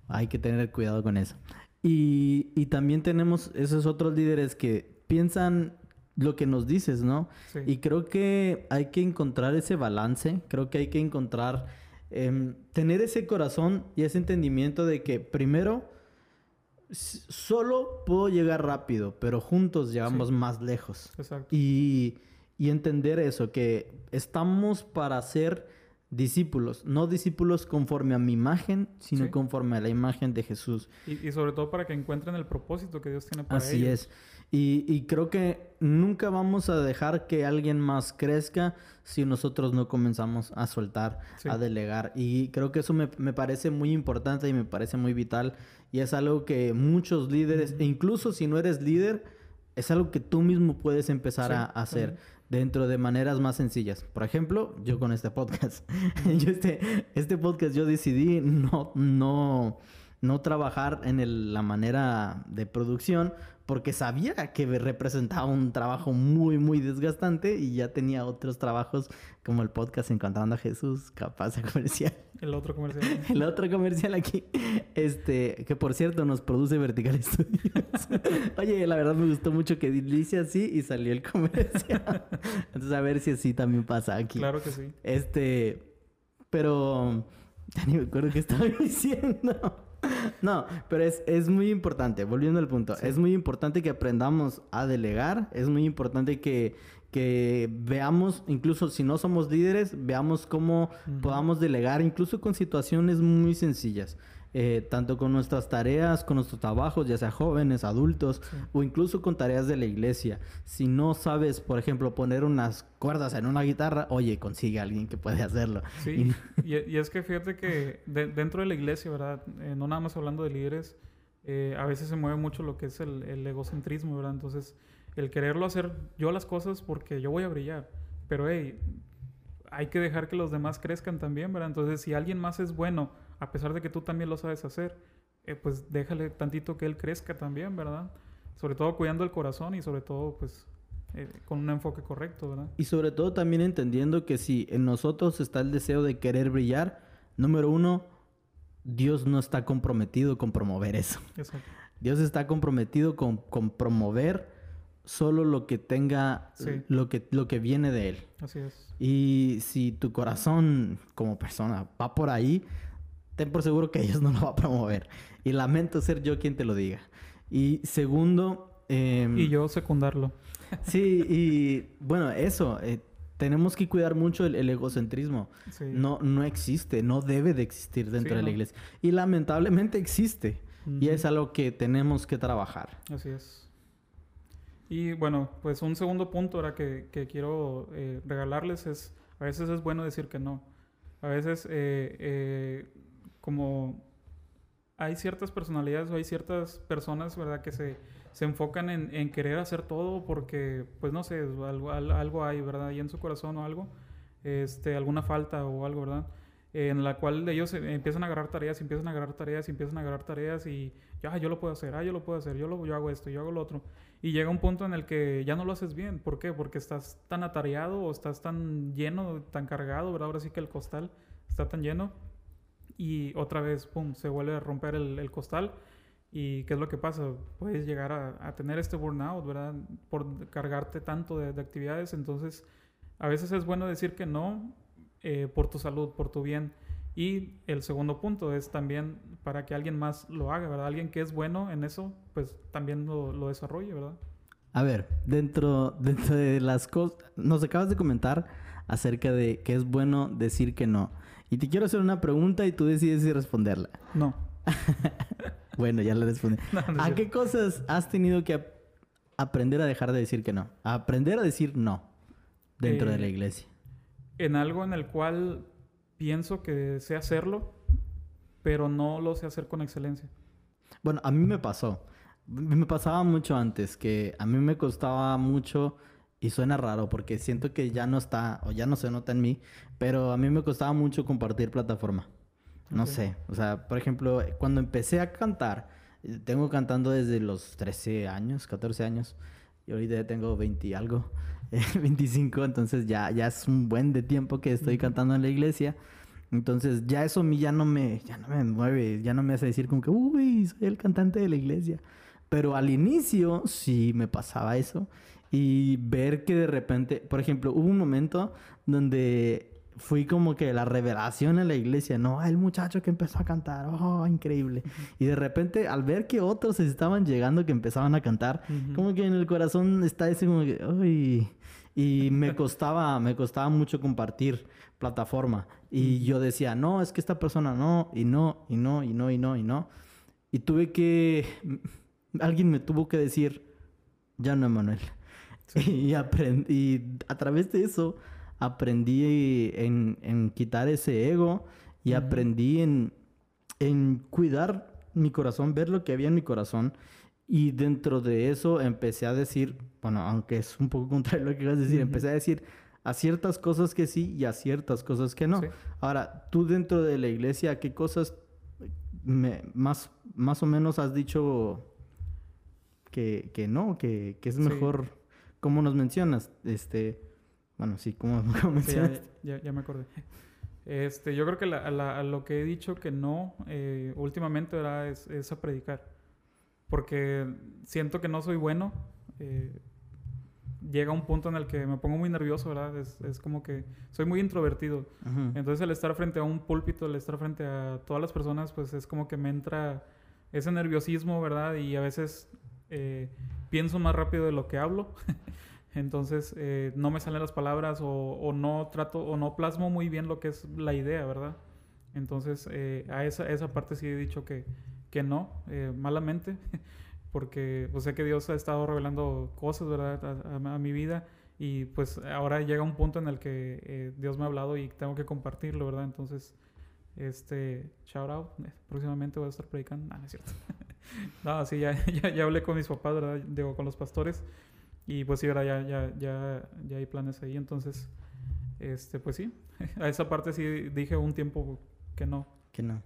Hay que tener cuidado con eso. Y, y también tenemos esos otros líderes que piensan lo que nos dices, ¿no? Sí. Y creo que hay que encontrar ese balance, creo que hay que encontrar, em, tener ese corazón y ese entendimiento de que primero, solo puedo llegar rápido, pero juntos llegamos Sí. más lejos. Exacto. Y, y entender eso, que estamos para ser discípulos, no discípulos conforme a mi imagen, sino Sí. conforme a la imagen de Jesús. Y, y sobre todo para que encuentren el propósito que Dios tiene para Así ellos. es. Y, y creo que nunca vamos a dejar que alguien más crezca si nosotros no comenzamos a soltar, Sí. a delegar. Y creo que eso me, me parece muy importante y me parece muy vital. Y es algo que muchos líderes, e incluso si no eres líder, es algo que tú mismo puedes empezar Sí, a a hacer también. dentro de maneras más sencillas. Por ejemplo, yo con este podcast. yo este, este podcast yo decidí no, no, no trabajar en el- la manera de producción porque sabía que representaba un trabajo muy, muy desgastante y ya tenía otros trabajos como el podcast Encontrando a Jesús, capaz de comercial. El otro comercial. El otro comercial aquí, este, que por cierto nos produce Vertical Studios. Oye, la verdad me gustó mucho que dice así y salió el comercial. Entonces a ver si así también pasa aquí. claro que sí. Este, pero ya ni me acuerdo qué estaba diciendo. No, pero es, es muy importante, volviendo al punto, Sí. es muy importante que aprendamos a delegar, es muy importante que, que veamos, incluso si no somos líderes, veamos cómo podamos delegar, incluso con situaciones muy sencillas. Eh, tanto con nuestras tareas, con nuestros trabajos, ya sea jóvenes, adultos, o incluso con tareas de la iglesia. Si no sabes, por ejemplo, poner unas cuerdas en una guitarra, oye, consigue a alguien que puede hacerlo. Sí, y, es que fíjate que dentro de la iglesia, ¿verdad? Eh, no nada más hablando de líderes, eh, a veces se mueve mucho lo que es el, el egocentrismo, ¿verdad? Entonces, el quererlo hacer yo las cosas porque yo voy a brillar. Pero, hey, hay que dejar que los demás crezcan también, ¿verdad? Entonces, si alguien más es bueno, a pesar de que tú también lo sabes hacer, eh, pues déjale tantito que él crezca también, ¿verdad? Sobre todo cuidando el corazón y sobre todo, pues, eh, con un enfoque correcto, ¿verdad? Y sobre todo también entendiendo que si en nosotros está el deseo de querer brillar, número uno, Dios no está comprometido con promover eso. Exacto. Dios está comprometido con, con promover solo lo que tenga, lo, que, lo que viene de Él. Así es. Y si tu corazón como persona va por ahí, ten por seguro que ellos no lo va a promover. Y lamento ser yo quien te lo diga. Y segundo... Em, y yo secundarlo. sí, y bueno, eso. Eh, tenemos que cuidar mucho el, egocentrismo. No, no existe, no debe de existir dentro de la iglesia. Y lamentablemente existe. Y es algo que tenemos que trabajar. Así es. Y bueno, pues un segundo punto ahora que, que quiero eh, regalarles es, a veces es bueno decir que no. A veces eh, eh como hay ciertas personalidades o hay ciertas personas, ¿verdad? Que se, se enfocan en, en, querer hacer todo porque, pues no sé, algo, algo hay, ¿verdad? Y en su corazón o algo, este, alguna falta o algo, ¿verdad? en la cual ellos empiezan a agarrar tareas, empiezan a agarrar tareas, empiezan a agarrar tareas y ya, ah, yo lo puedo hacer, ah, yo lo puedo hacer, yo, lo, yo hago esto, yo hago lo otro. Y llega un punto en el que ya no lo haces bien. ¿Por qué? Porque estás tan atareado o estás tan lleno, tan cargado, ¿verdad? Ahora sí que el costal está tan lleno y otra vez, pum, se vuelve a romper el, costal. ¿Y qué es lo que pasa? Puedes llegar a, tener este burnout, ¿verdad? Por cargarte tanto de, actividades. Entonces, a veces es bueno decir que no eh, por tu salud, por tu bien. Y el segundo punto es también para que alguien más lo haga, ¿verdad? Alguien que es bueno en eso, pues también lo, lo desarrolle, ¿verdad? A ver, dentro, dentro de las cosas, nos acabas de comentar acerca de que es bueno decir que no. Y te quiero hacer una pregunta y tú decides si responderla. No. bueno, ya la respondí. ¿A qué cosas has tenido que aprender a dejar de decir que no? A aprender a decir no dentro de la eh, iglesia. En algo en el cual pienso que sé hacerlo, pero no lo sé hacer con excelencia. Bueno, a mí me pasó. Me pasaba mucho antes, que a mí me costaba mucho y suena raro porque siento que ya no está o ya no se nota en mí, pero a mí me costaba mucho compartir plataforma. No sé, o sea, por ejemplo, cuando empecé a cantar, eh, tengo cantando desde los 13 años, 14 años, y ahorita ya tengo 20 y algo, 25, entonces ya, ya es un buen de tiempo que estoy cantando en la iglesia. Entonces ya eso a mí ya no me, ya no me mueve, ya no me hace decir como que, uy, soy el cantante de la iglesia. Pero al inicio sí me pasaba eso y ver que de repente, por ejemplo, hubo un momento donde fui como que la revelación en la iglesia, ¿no? El muchacho que empezó a cantar, oh, increíble. Y de repente, al ver que otros estaban llegando que empezaban a cantar, como que en el corazón está ese como que, uy. Y me costaba, me costaba mucho compartir plataforma. Y yo decía, no, es que esta persona no, y no, y no, y no, y no, y no. Y tuve que, alguien me tuvo que decir, ya no, Emanuel Y, aprendí, a través de eso aprendí en, quitar ese ego y aprendí en, en cuidar mi corazón, ver lo que había en mi corazón. Y dentro de eso empecé a decir, bueno, aunque es un poco contrario lo que ibas a decir, empecé a decir a ciertas cosas que sí y a ciertas cosas que no. Ahora, tú dentro de la iglesia, ¿qué cosas más, más o menos has dicho que, que no, que, que es mejor como nos mencionas, este, bueno, sí, como, mencionas. ya, me acordé. Este, yo creo que a lo que he dicho que no eh, últimamente era es, a predicar. Porque siento que no soy bueno. Eh, llega un punto en el que me pongo muy nervioso, ¿verdad? Es, es como que soy muy introvertido. Entonces el estar frente a un púlpito, el estar frente a todas las personas, pues es como que me entra ese nerviosismo, ¿verdad? Y a veces eh, pienso más rápido de lo que hablo. Entonces, eh, no me salen las palabras o, o, no trato o no plasmo muy bien lo que es la idea, ¿verdad? Entonces, eh, a esa, esa parte sí he dicho que, que no, eh, malamente, porque pues, sé que Dios ha estado revelando cosas, ¿verdad?, a, a, mi vida y pues ahora llega un punto en el que eh, Dios me ha hablado y tengo que compartirlo, ¿verdad? Entonces, este, shout out, próximamente voy a estar predicando, no, no es cierto. no, sí, ya, ya, ya, hablé con mis papás, ¿verdad? Digo, con los pastores y pues sí, ahora ya, ya, ya, ya hay planes ahí, entonces, este, pues sí, a esa parte sí dije un tiempo que no. Que no.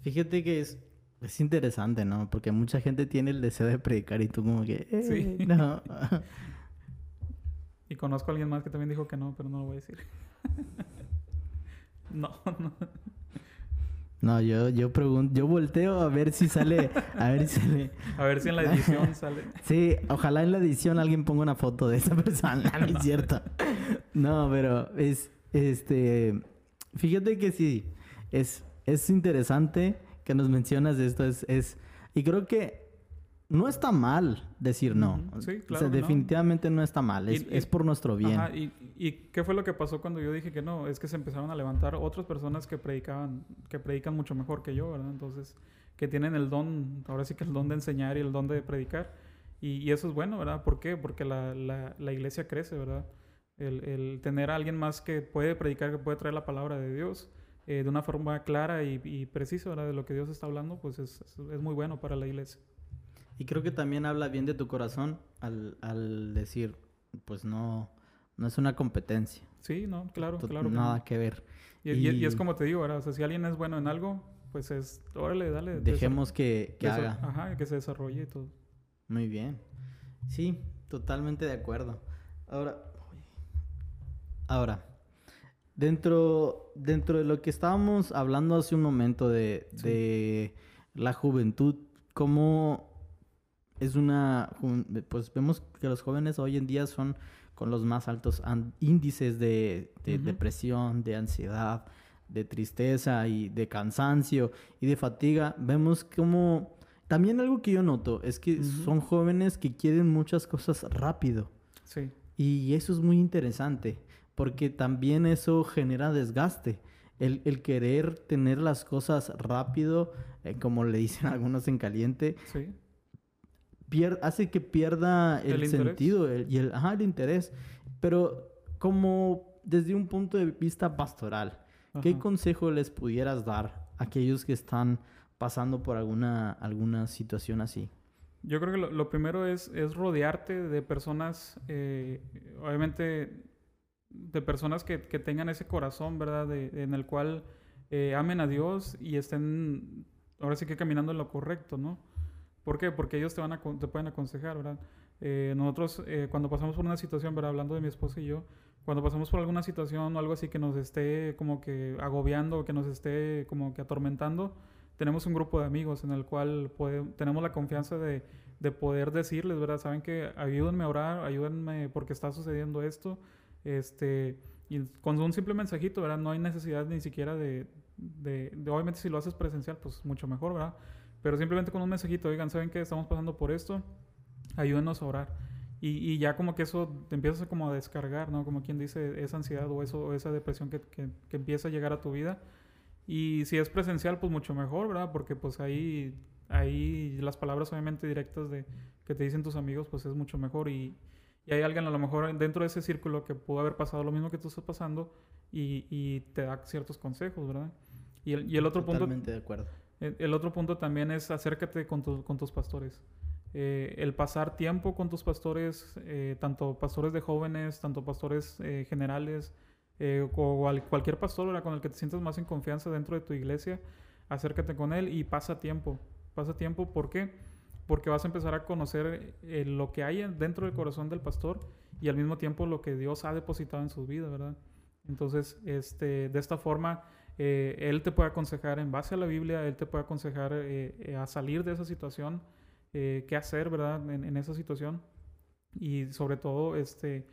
Fíjate que es, es interesante, ¿no? Porque mucha gente tiene el deseo de predicar y tú como que... Eh, sí. No. y conozco a alguien más que también dijo que no, pero no lo voy a decir. no, no. No, yo, yo pregunto, yo volteo a ver si sale, a ver si sale. A ver si en la edición sale. Sí, ojalá en la edición alguien ponga una foto de esa persona, no es cierto. No, pero es, este, fíjate que sí, es, es interesante que nos mencionas esto. Es, es, y creo que no está mal decir no. Sí, claro. O sea, definitivamente no. está mal. Es, es por nuestro bien. Ajá, y, y, qué fue lo que pasó cuando yo dije que no? Es que se empezaron a levantar otras personas que predicaban, que predican mucho mejor que yo, ¿verdad? Entonces, que tienen el don, ahora sí que el don de enseñar y el don de predicar. Y, eso es bueno, ¿verdad? ¿Por qué? Porque la, la, iglesia crece, ¿verdad? El, tener a alguien más que puede predicar, que puede traer la palabra de Dios eh, de una forma clara y, y precisa ¿verdad? de lo que Dios está hablando, pues es, es, muy bueno para la iglesia. Y creo que también habla bien de tu corazón al, al decir, pues no, no es una competencia. Sí, no, claro, claro. Nada que, ver. Y, y, es como te digo, ¿verdad? O sea, si alguien es bueno en algo, pues es, órale, dale. Dejemos que, que haga. Ajá, que se desarrolle y todo. Muy bien. Sí, totalmente de acuerdo. Ahora, ahora, Dentro, dentro de lo que estábamos hablando hace un momento de, de la juventud, ¿cómo es una... Pues vemos que los jóvenes hoy en día son con los más altos índices de, de depresión, de ansiedad, de tristeza y de cansancio y de fatiga. Vemos como... También algo que yo noto es que son jóvenes que quieren muchas cosas rápido. Sí. Y eso es muy interesante porque también eso genera desgaste. El, el querer tener las cosas rápido, eh, como le dicen algunos en caliente, sí. Hace que pierda el, sentido y el, ajá, el interés. Pero como desde un punto de vista pastoral, ¿qué consejo les pudieras dar a aquellos que están pasando por alguna, alguna situación así? Yo creo que lo, lo primero es, es, rodearte de personas, eh, obviamente de personas que, que, tengan ese corazón, ¿verdad? De, en el cual eh, amen a Dios y estén, ahora sí que caminando en lo correcto, ¿no? ¿Por qué? Porque ellos te, van a, te pueden aconsejar, ¿verdad? Eh, nosotros, eh, cuando pasamos por una situación, ¿verdad? Hablando de mi esposa y yo, cuando pasamos por alguna situación o algo así que nos esté como que agobiando que nos esté como que atormentando, tenemos un grupo de amigos en el cual tenemos la confianza de, de poder decirles, ¿verdad? Saben que ayúdenme a orar, ayúdenme porque está sucediendo esto este, y con un simple mensajito, ¿verdad? No hay necesidad ni siquiera de, de, obviamente si lo haces presencial, pues mucho mejor, ¿verdad? Pero simplemente con un mensajito, oigan, ¿saben que estamos pasando por esto? Ayúdenos a orar. Y, y, ya como que eso te empiezas como a descargar, ¿no? Como quien dice, esa ansiedad o, eso, o esa depresión que, que, que, empieza a llegar a tu vida. Y si es presencial, pues mucho mejor, ¿verdad? Porque pues ahí, ahí las palabras obviamente directas de que te dicen tus amigos, pues es mucho mejor. Y, y hay alguien a lo mejor dentro de ese círculo que pudo haber pasado lo mismo que tú estás pasando y, y te da ciertos consejos, ¿verdad? Y el, y el otro Totalmente punto... de acuerdo. El, el, otro punto también es acércate con, tu, con tus pastores. Eh, el pasar tiempo con tus pastores, eh, tanto pastores de jóvenes, tanto pastores eh, generales, eh, o al, cualquier pastor ¿verdad? con el que te sientas más en confianza dentro de tu iglesia, acércate con él y pasa tiempo. Pasa tiempo, ¿por qué? porque vas a empezar a conocer eh, lo que hay dentro del corazón del pastor y al mismo tiempo lo que Dios ha depositado en su vida, ¿verdad? Entonces, este, de esta forma, eh, Él te puede aconsejar en base a la Biblia, Él te puede aconsejar eh, a salir de esa situación, qué hacer, ¿verdad? En, esa situación. Y sobre todo, este,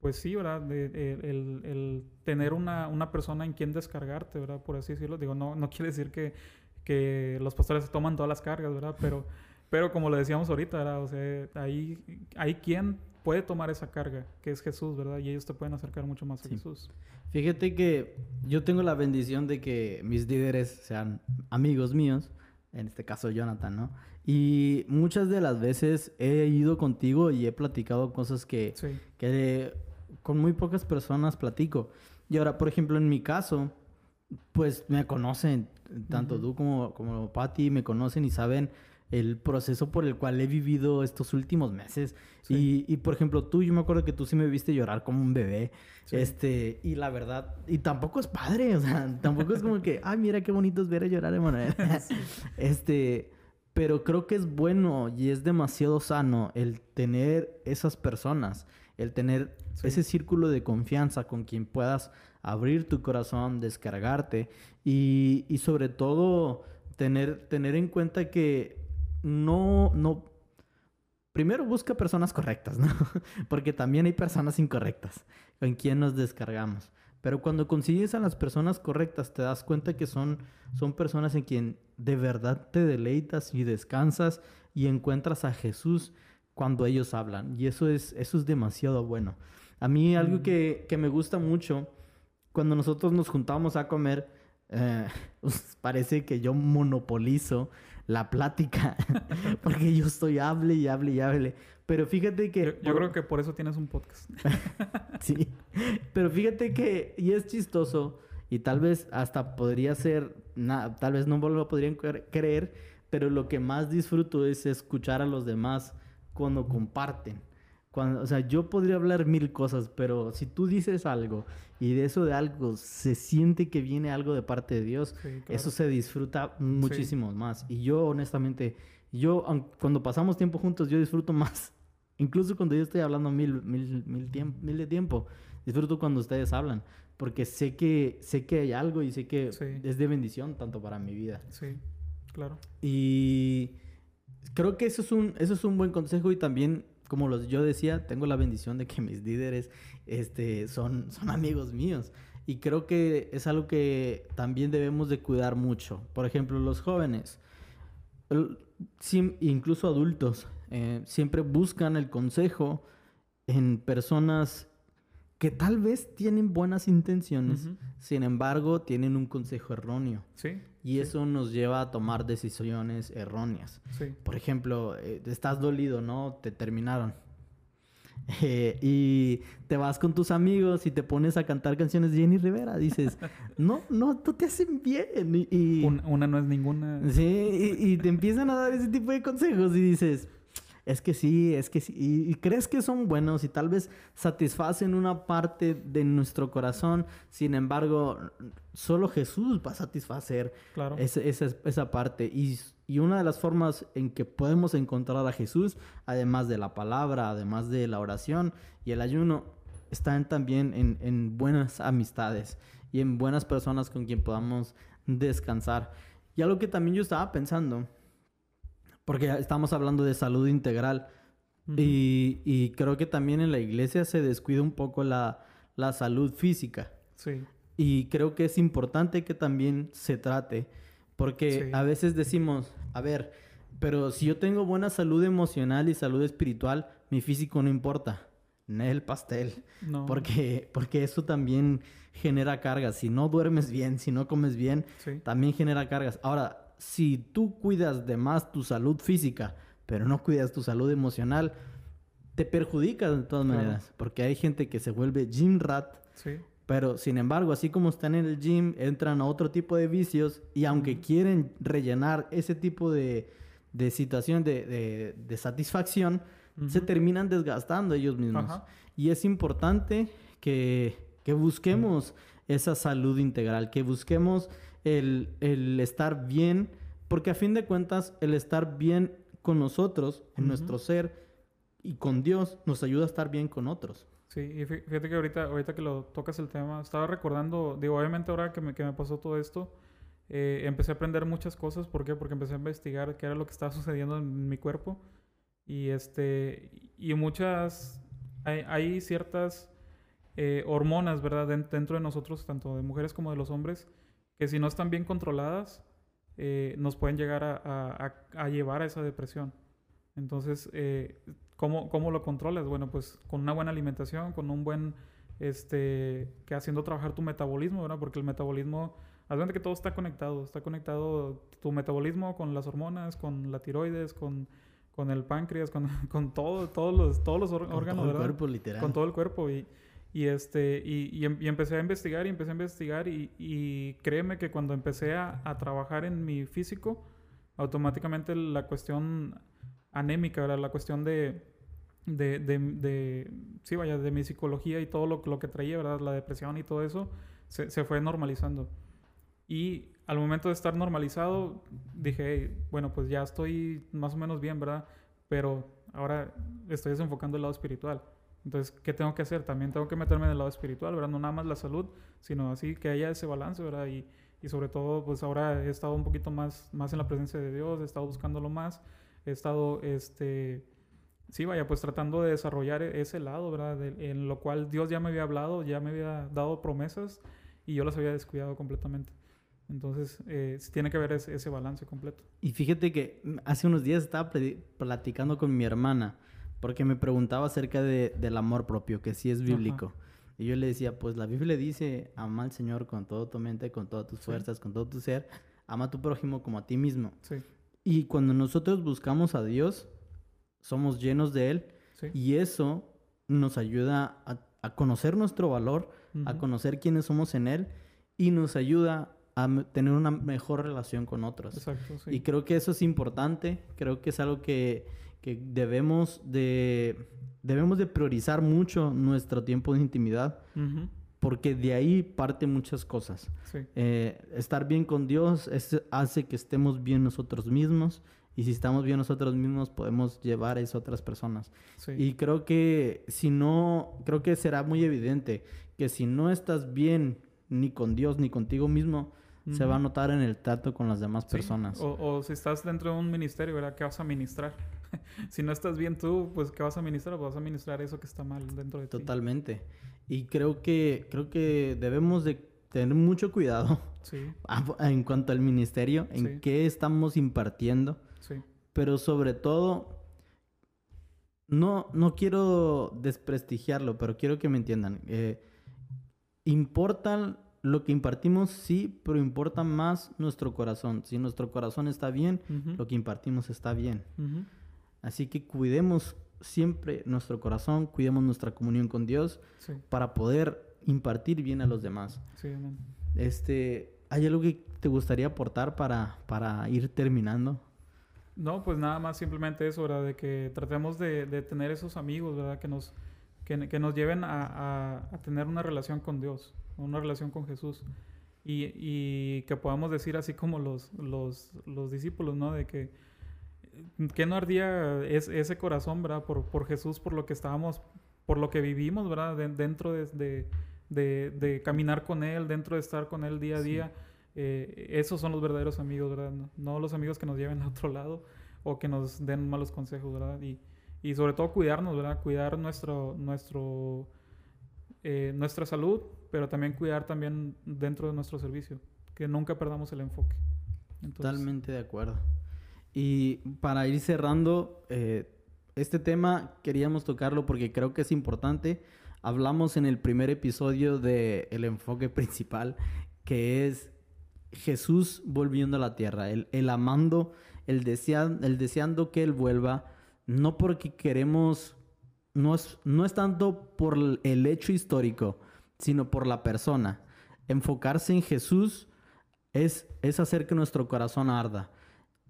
pues sí, ¿verdad? el, tener una, una, persona en quien descargarte, ¿verdad? Por así decirlo. Digo, no, no quiere decir que, que los pastores toman todas las cargas, ¿verdad? Pero Pero como lo decíamos ahorita, ¿verdad? O sea, ahí hay quien puede tomar esa carga, que es Jesús, ¿verdad? Y ellos te pueden acercar mucho más a Jesús. Fíjate que yo tengo la bendición de que mis líderes sean amigos míos, en este caso Jonathan, ¿no? Y muchas de las veces he ido contigo y he platicado cosas que, que con muy pocas personas platico. Y ahora, por ejemplo, en mi caso, pues me conocen, tanto tú como, como Patty, me conocen y saben el proceso por el cual he vivido estos últimos meses. Y, y, por ejemplo, tú, yo me acuerdo que tú sí me viste llorar como un bebé. Este, y la verdad, y tampoco es padre, o sea, tampoco es como que, ay, mira qué bonito es ver a llorar, Emanuel. Este, pero creo que es bueno y es demasiado sano el tener esas personas, el tener ese círculo de confianza con quien puedas abrir tu corazón, descargarte y, y sobre todo tener, tener en cuenta que no, no, primero busca personas correctas, ¿no? Porque también hay personas incorrectas con quien nos descargamos. Pero cuando consigues a las personas correctas, te das cuenta que son, son personas en quien de verdad te deleitas y descansas y encuentras a Jesús cuando ellos hablan. Y eso es, eso es demasiado bueno. A mí algo mm. que, que me gusta mucho, cuando nosotros nos juntamos a comer, eh, pues, parece que yo monopolizo la plática, porque yo estoy hable y hable y hable. Pero fíjate que... Yo, creo que por eso tienes un podcast. sí, pero fíjate que, y es chistoso, y tal vez hasta podría ser, tal vez no lo podrían creer, pero lo que más disfruto es escuchar a los demás cuando comparten o sea, yo podría hablar mil cosas, pero si tú dices algo y de eso de algo se siente que viene algo de parte de Dios, eso se disfruta muchísimo más. Y yo, honestamente, yo cuando pasamos tiempo juntos, yo disfruto más. Incluso cuando yo estoy hablando mil, mil, mil, tiempo, mil de tiempo, disfruto cuando ustedes hablan. Porque sé que, sé que hay algo y sé que es de bendición tanto para mi vida. Sí, claro. Y creo que eso es un, eso es un buen consejo y también como los, yo decía, tengo la bendición de que mis líderes este, son, son amigos míos. Y creo que es algo que también debemos de cuidar mucho. Por ejemplo, los jóvenes, incluso adultos, eh, siempre buscan el consejo en personas que tal vez tienen buenas intenciones, sin embargo, tienen un consejo erróneo. Sí. Y eso nos lleva a tomar decisiones erróneas. Por ejemplo, eh, estás dolido, ¿no? Te terminaron. Eh, y te vas con tus amigos y te pones a cantar canciones de Jenny Rivera. Dices, no, no, tú te hacen bien. Y, una no es ninguna. Sí, y, y, te empiezan a dar ese tipo de consejos y dices, es que sí, es que sí. Y, crees que son buenos y tal vez satisfacen una parte de nuestro corazón. Sin embargo, solo Jesús va a satisfacer esa, parte. Y, una de las formas en que podemos encontrar a Jesús, además de la palabra, además de la oración y el ayuno, están también en, en buenas amistades y en buenas personas con quien podamos descansar. Y algo que también yo estaba pensando porque estamos hablando de salud integral. y, creo que también en la iglesia se descuida un poco la, salud física. Sí. Y creo que es importante que también se trate. Porque a veces decimos, a ver, pero si yo tengo buena salud emocional y salud espiritual, mi físico no importa. No el pastel. No. Porque, porque eso también genera cargas. Si no duermes bien, si no comes bien, también genera cargas. Ahora, si tú cuidas de más tu salud física, pero no cuidas tu salud emocional, te perjudica de todas maneras. Porque hay gente que se vuelve gym rat. Pero sin embargo, así como están en el gym, entran a otro tipo de vicios y aunque quieren rellenar ese tipo de, situación de, satisfacción, se terminan desgastando ellos mismos. Y es importante que, que busquemos esa salud integral, que busquemos el, estar bien, porque a fin de cuentas el estar bien con nosotros, en nuestro ser y con Dios, nos ayuda a estar bien con otros. Sí, y fíjate que ahorita, ahorita que lo tocas el tema, estaba recordando, digo, obviamente ahora que me, que me pasó todo esto, eh, empecé a aprender muchas cosas. ¿Por qué? Porque empecé a investigar qué era lo que estaba sucediendo en mi cuerpo. Y, este, y muchas, hay, hay ciertas eh, hormonas, ¿verdad? Dentro de nosotros, tanto de mujeres como de los hombres, que si no están bien controladas, eh, nos pueden llegar a, a, llevar a esa depresión. Entonces, eh, ¿cómo, ¿cómo, lo controlas? Bueno, pues con una buena alimentación, con un buen, este, que haciendo trabajar tu metabolismo, ¿verdad? Porque el metabolismo, haz que todo está conectado, está conectado tu metabolismo con las hormonas, con la tiroides, con, con el páncreas, con, con todo, todos los, todos los órganos, con todo el cuerpo, literal. Con todo el cuerpo y y, este, y, em, y, empecé a investigar y empecé a investigar y, créeme que cuando empecé a, a, trabajar en mi físico, automáticamente la cuestión anémica, ¿verdad? la cuestión de, de, de, de, sí, vaya, de mi psicología y todo lo, lo, que traía, ¿verdad? la depresión y todo eso, se, se, fue normalizando. Y al momento de estar normalizado, dije, bueno, pues ya estoy más o menos bien, ¿verdad? Pero ahora estoy desenfocando el lado espiritual. Entonces, ¿qué tengo que hacer? También tengo que meterme en el lado espiritual, ¿verdad? No nada más la salud, sino así que haya ese balance, ¿verdad? Y, y sobre todo, pues ahora he estado un poquito más, más en la presencia de Dios, he estado buscándolo más, he estado, este, sí, vaya, pues tratando de desarrollar e-, ese lado, ¿verdad? en lo cual Dios ya me había hablado, ya me había dado promesas y yo las había descuidado completamente. Entonces, eh, tiene que haber ese, ese, balance completo. Y fíjate que hace unos días estaba platicando con mi hermana porque me preguntaba acerca de, del amor propio, que sí es bíblico. Y yo le decía, pues la Biblia dice, ama al Señor con todo tu mente, con todas tus fuerzas, con todo tu ser. Ama a tu prójimo como a ti mismo. Sí. Y cuando nosotros buscamos a Dios, somos llenos de Él. Y eso nos ayuda a, a conocer nuestro valor, a conocer quiénes somos en Él. Y nos ayuda a tener una mejor relación con otros. Exacto. Y creo que eso es importante. Creo que es algo que que debemos de, debemos de priorizar mucho nuestro tiempo de intimidad. Porque de ahí parte muchas cosas. Eh, estar bien con Dios hace que estemos bien nosotros mismos. Y si estamos bien nosotros mismos, podemos llevar a eso a otras personas. Y creo que si no, creo que será muy evidente que si no estás bien ni con Dios ni contigo mismo, se va a notar en el trato con las demás personas. O, o, si estás dentro de un ministerio, ¿verdad? ¿Qué vas a ministrar? si no estás bien tú, pues ¿qué vas a ministrar? Pues vas a ministrar eso que está mal dentro de ti. Totalmente. Y creo que, creo que debemos de tener mucho cuidado en cuanto al ministerio, en qué estamos impartiendo. Pero sobre todo, no, no quiero desprestigiarlo, pero quiero que me entiendan. Eh, importan lo que impartimos, sí, pero importa más nuestro corazón. Si nuestro corazón está bien, lo que impartimos está bien. Así que cuidemos siempre nuestro corazón, cuidemos nuestra comunión con Dios para poder impartir bien a los demás. Sí, Este, ¿hay algo que te gustaría aportar para, para ir terminando? No, pues nada más simplemente eso, ¿verdad? De que tratemos de, de tener esos amigos, ¿verdad? Que nos, que, que nos lleven a, a, tener una relación con Dios, una relación con Jesús. Y, y que podamos decir así como los, los, los discípulos, ¿no? De que ¿Qué no ardía ese corazón, verdad? Por, por Jesús, por lo que estábamos, por lo que vivimos, ¿verdad? dentro de, de, de, caminar con Él, dentro de estar con Él día a día. Eh, esos son los verdaderos amigos, ¿verdad? No, los amigos que nos lleven a otro lado o que nos den malos consejos, ¿verdad? Y, y sobre todo cuidarnos, ¿verdad? Cuidar nuestro, nuestro, eh, nuestra salud, pero también cuidar también dentro de nuestro servicio. Que nunca perdamos el enfoque. Totalmente de acuerdo. Y para ir cerrando, eh, este tema queríamos tocarlo porque creo que es importante. Hablamos en el primer episodio del el enfoque principal, que es Jesús volviendo a la tierra, el, amando, el, el deseando que Él vuelva, no porque queremos, no es, no es tanto por el hecho histórico, sino por la persona. Enfocarse en Jesús es, es hacer que nuestro corazón arda.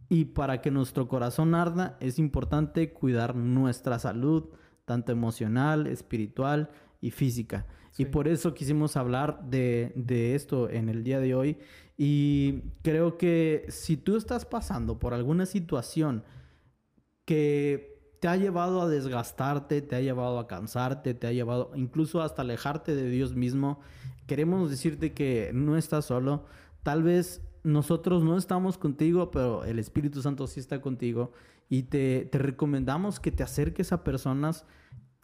Y para que nuestro corazón arda es importante cuidar nuestra salud, tanto emocional, espiritual y física. Y por eso quisimos hablar de, de, esto en el día de hoy. Y creo que si tú estás pasando por alguna situación que te ha llevado a desgastarte, te ha llevado a cansarte, te ha llevado incluso hasta alejarte de Dios mismo, queremos decirte que no estás solo. Tal vez nosotros no estamos contigo, pero el Espíritu Santo sí está contigo y te, recomendamos que te acerques a personas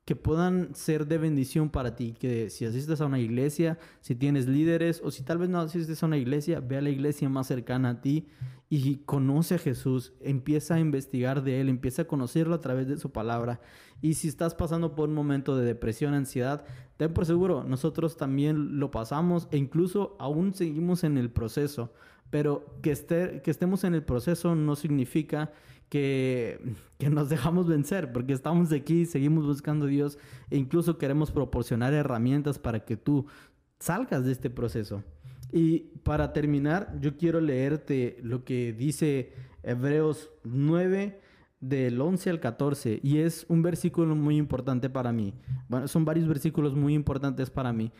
que puedan ser de bendición para ti, que si asistes a una iglesia, si tienes líderes o si tal vez no asistes a una iglesia, ve a la iglesia más cercana a ti y conoce a Jesús, empieza a investigar de Él, empieza a conocerlo a través de su palabra. Y si estás pasando por un momento de depresión, ansiedad, ten por seguro, nosotros también lo pasamos e incluso aún seguimos en el proceso. Pero que, esté, que estemos en el proceso no significa que, que, nos dejamos vencer, porque estamos aquí, seguimos buscando a Dios e incluso queremos proporcionar herramientas para que tú salgas de este proceso. Y para terminar, yo quiero leerte lo que dice Hebreos 9 del 11 al 14 y es un versículo muy importante para mí. Bueno, son varios versículos muy importantes para mí.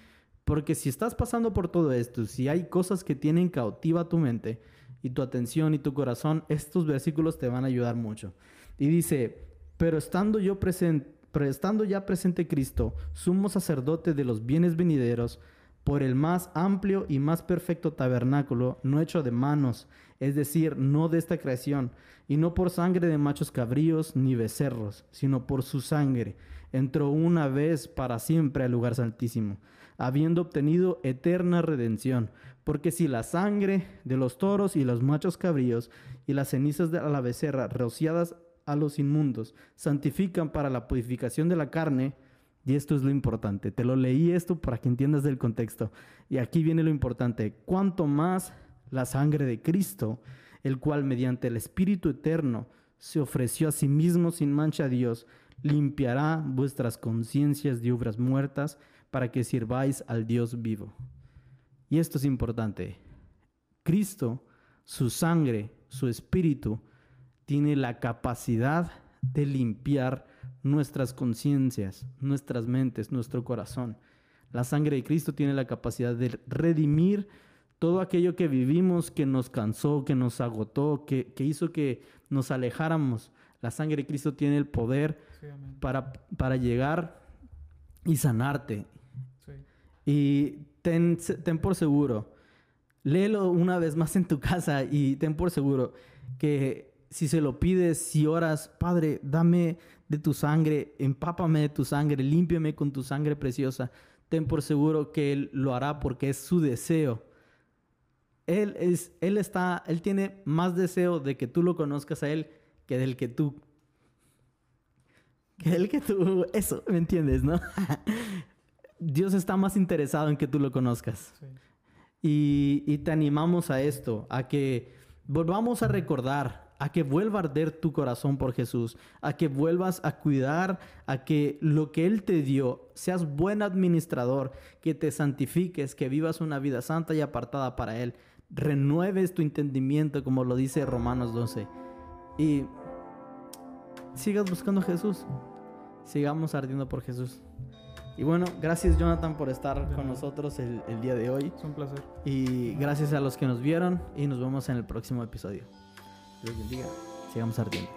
Porque si estás pasando por todo esto, si hay cosas que tienen cautiva tu mente y tu atención y tu corazón, estos versículos te van a ayudar mucho. Y dice, pero estando yo presente, pero estando ya presente Cristo, sumo sacerdote de los bienes venideros, por el más amplio y más perfecto tabernáculo, no hecho de manos, es decir, no de esta creación, y no por sangre de machos cabríos ni becerros, sino por su sangre, entró una vez para siempre al lugar santísimo, habiendo obtenido eterna redención, porque si la sangre de los toros y los machos cabríos y las cenizas de la becerra rociadas a los inmundos santifican para la purificación de la carne, y esto es lo importante. Te lo leí esto para que entiendas del contexto. Y aquí viene lo importante. Cuanto más la sangre de Cristo, el cual mediante el Espíritu Eterno se ofreció a sí mismo sin mancha a Dios, limpiará vuestras conciencias de obras muertas para que sirváis al Dios vivo. Y esto es importante. Cristo, su sangre, su espíritu, tiene la capacidad de limpiar nuestras conciencias, nuestras mentes, nuestro corazón. La sangre de Cristo tiene la capacidad de redimir todo aquello que vivimos, que nos cansó, que nos agotó, que, hizo que nos alejáramos. La sangre de Cristo tiene el poder para, para llegar y sanarte. Y ten, ten por seguro, léelo una vez más en tu casa y ten por seguro que si se lo pides, si oras, Padre, dame de tu sangre, empápame de tu sangre, límpiame con tu sangre preciosa, ten por seguro que Él lo hará porque es su deseo. Él, es, él, está, él tiene más deseo de que tú lo conozcas a Él que del que tú. Que el que tú. Eso, ¿me entiendes, no? Dios está más interesado en que tú lo conozcas. Y, y te animamos a esto, a que volvamos a recordar a que vuelva a arder tu corazón por Jesús, a que vuelvas a cuidar, a que lo que Él te dio, seas buen administrador, que te santifiques, que vivas una vida santa y apartada para Él, renueves tu entendimiento, como lo dice Romanos 12, y sigas buscando a Jesús, sigamos ardiendo por Jesús. Y bueno, gracias Jonathan por estar con nosotros el, el, día de hoy. Es un placer. Y gracias a los que nos vieron y nos vemos en el próximo episodio. Dios bendiga. Sigamos ardiendo.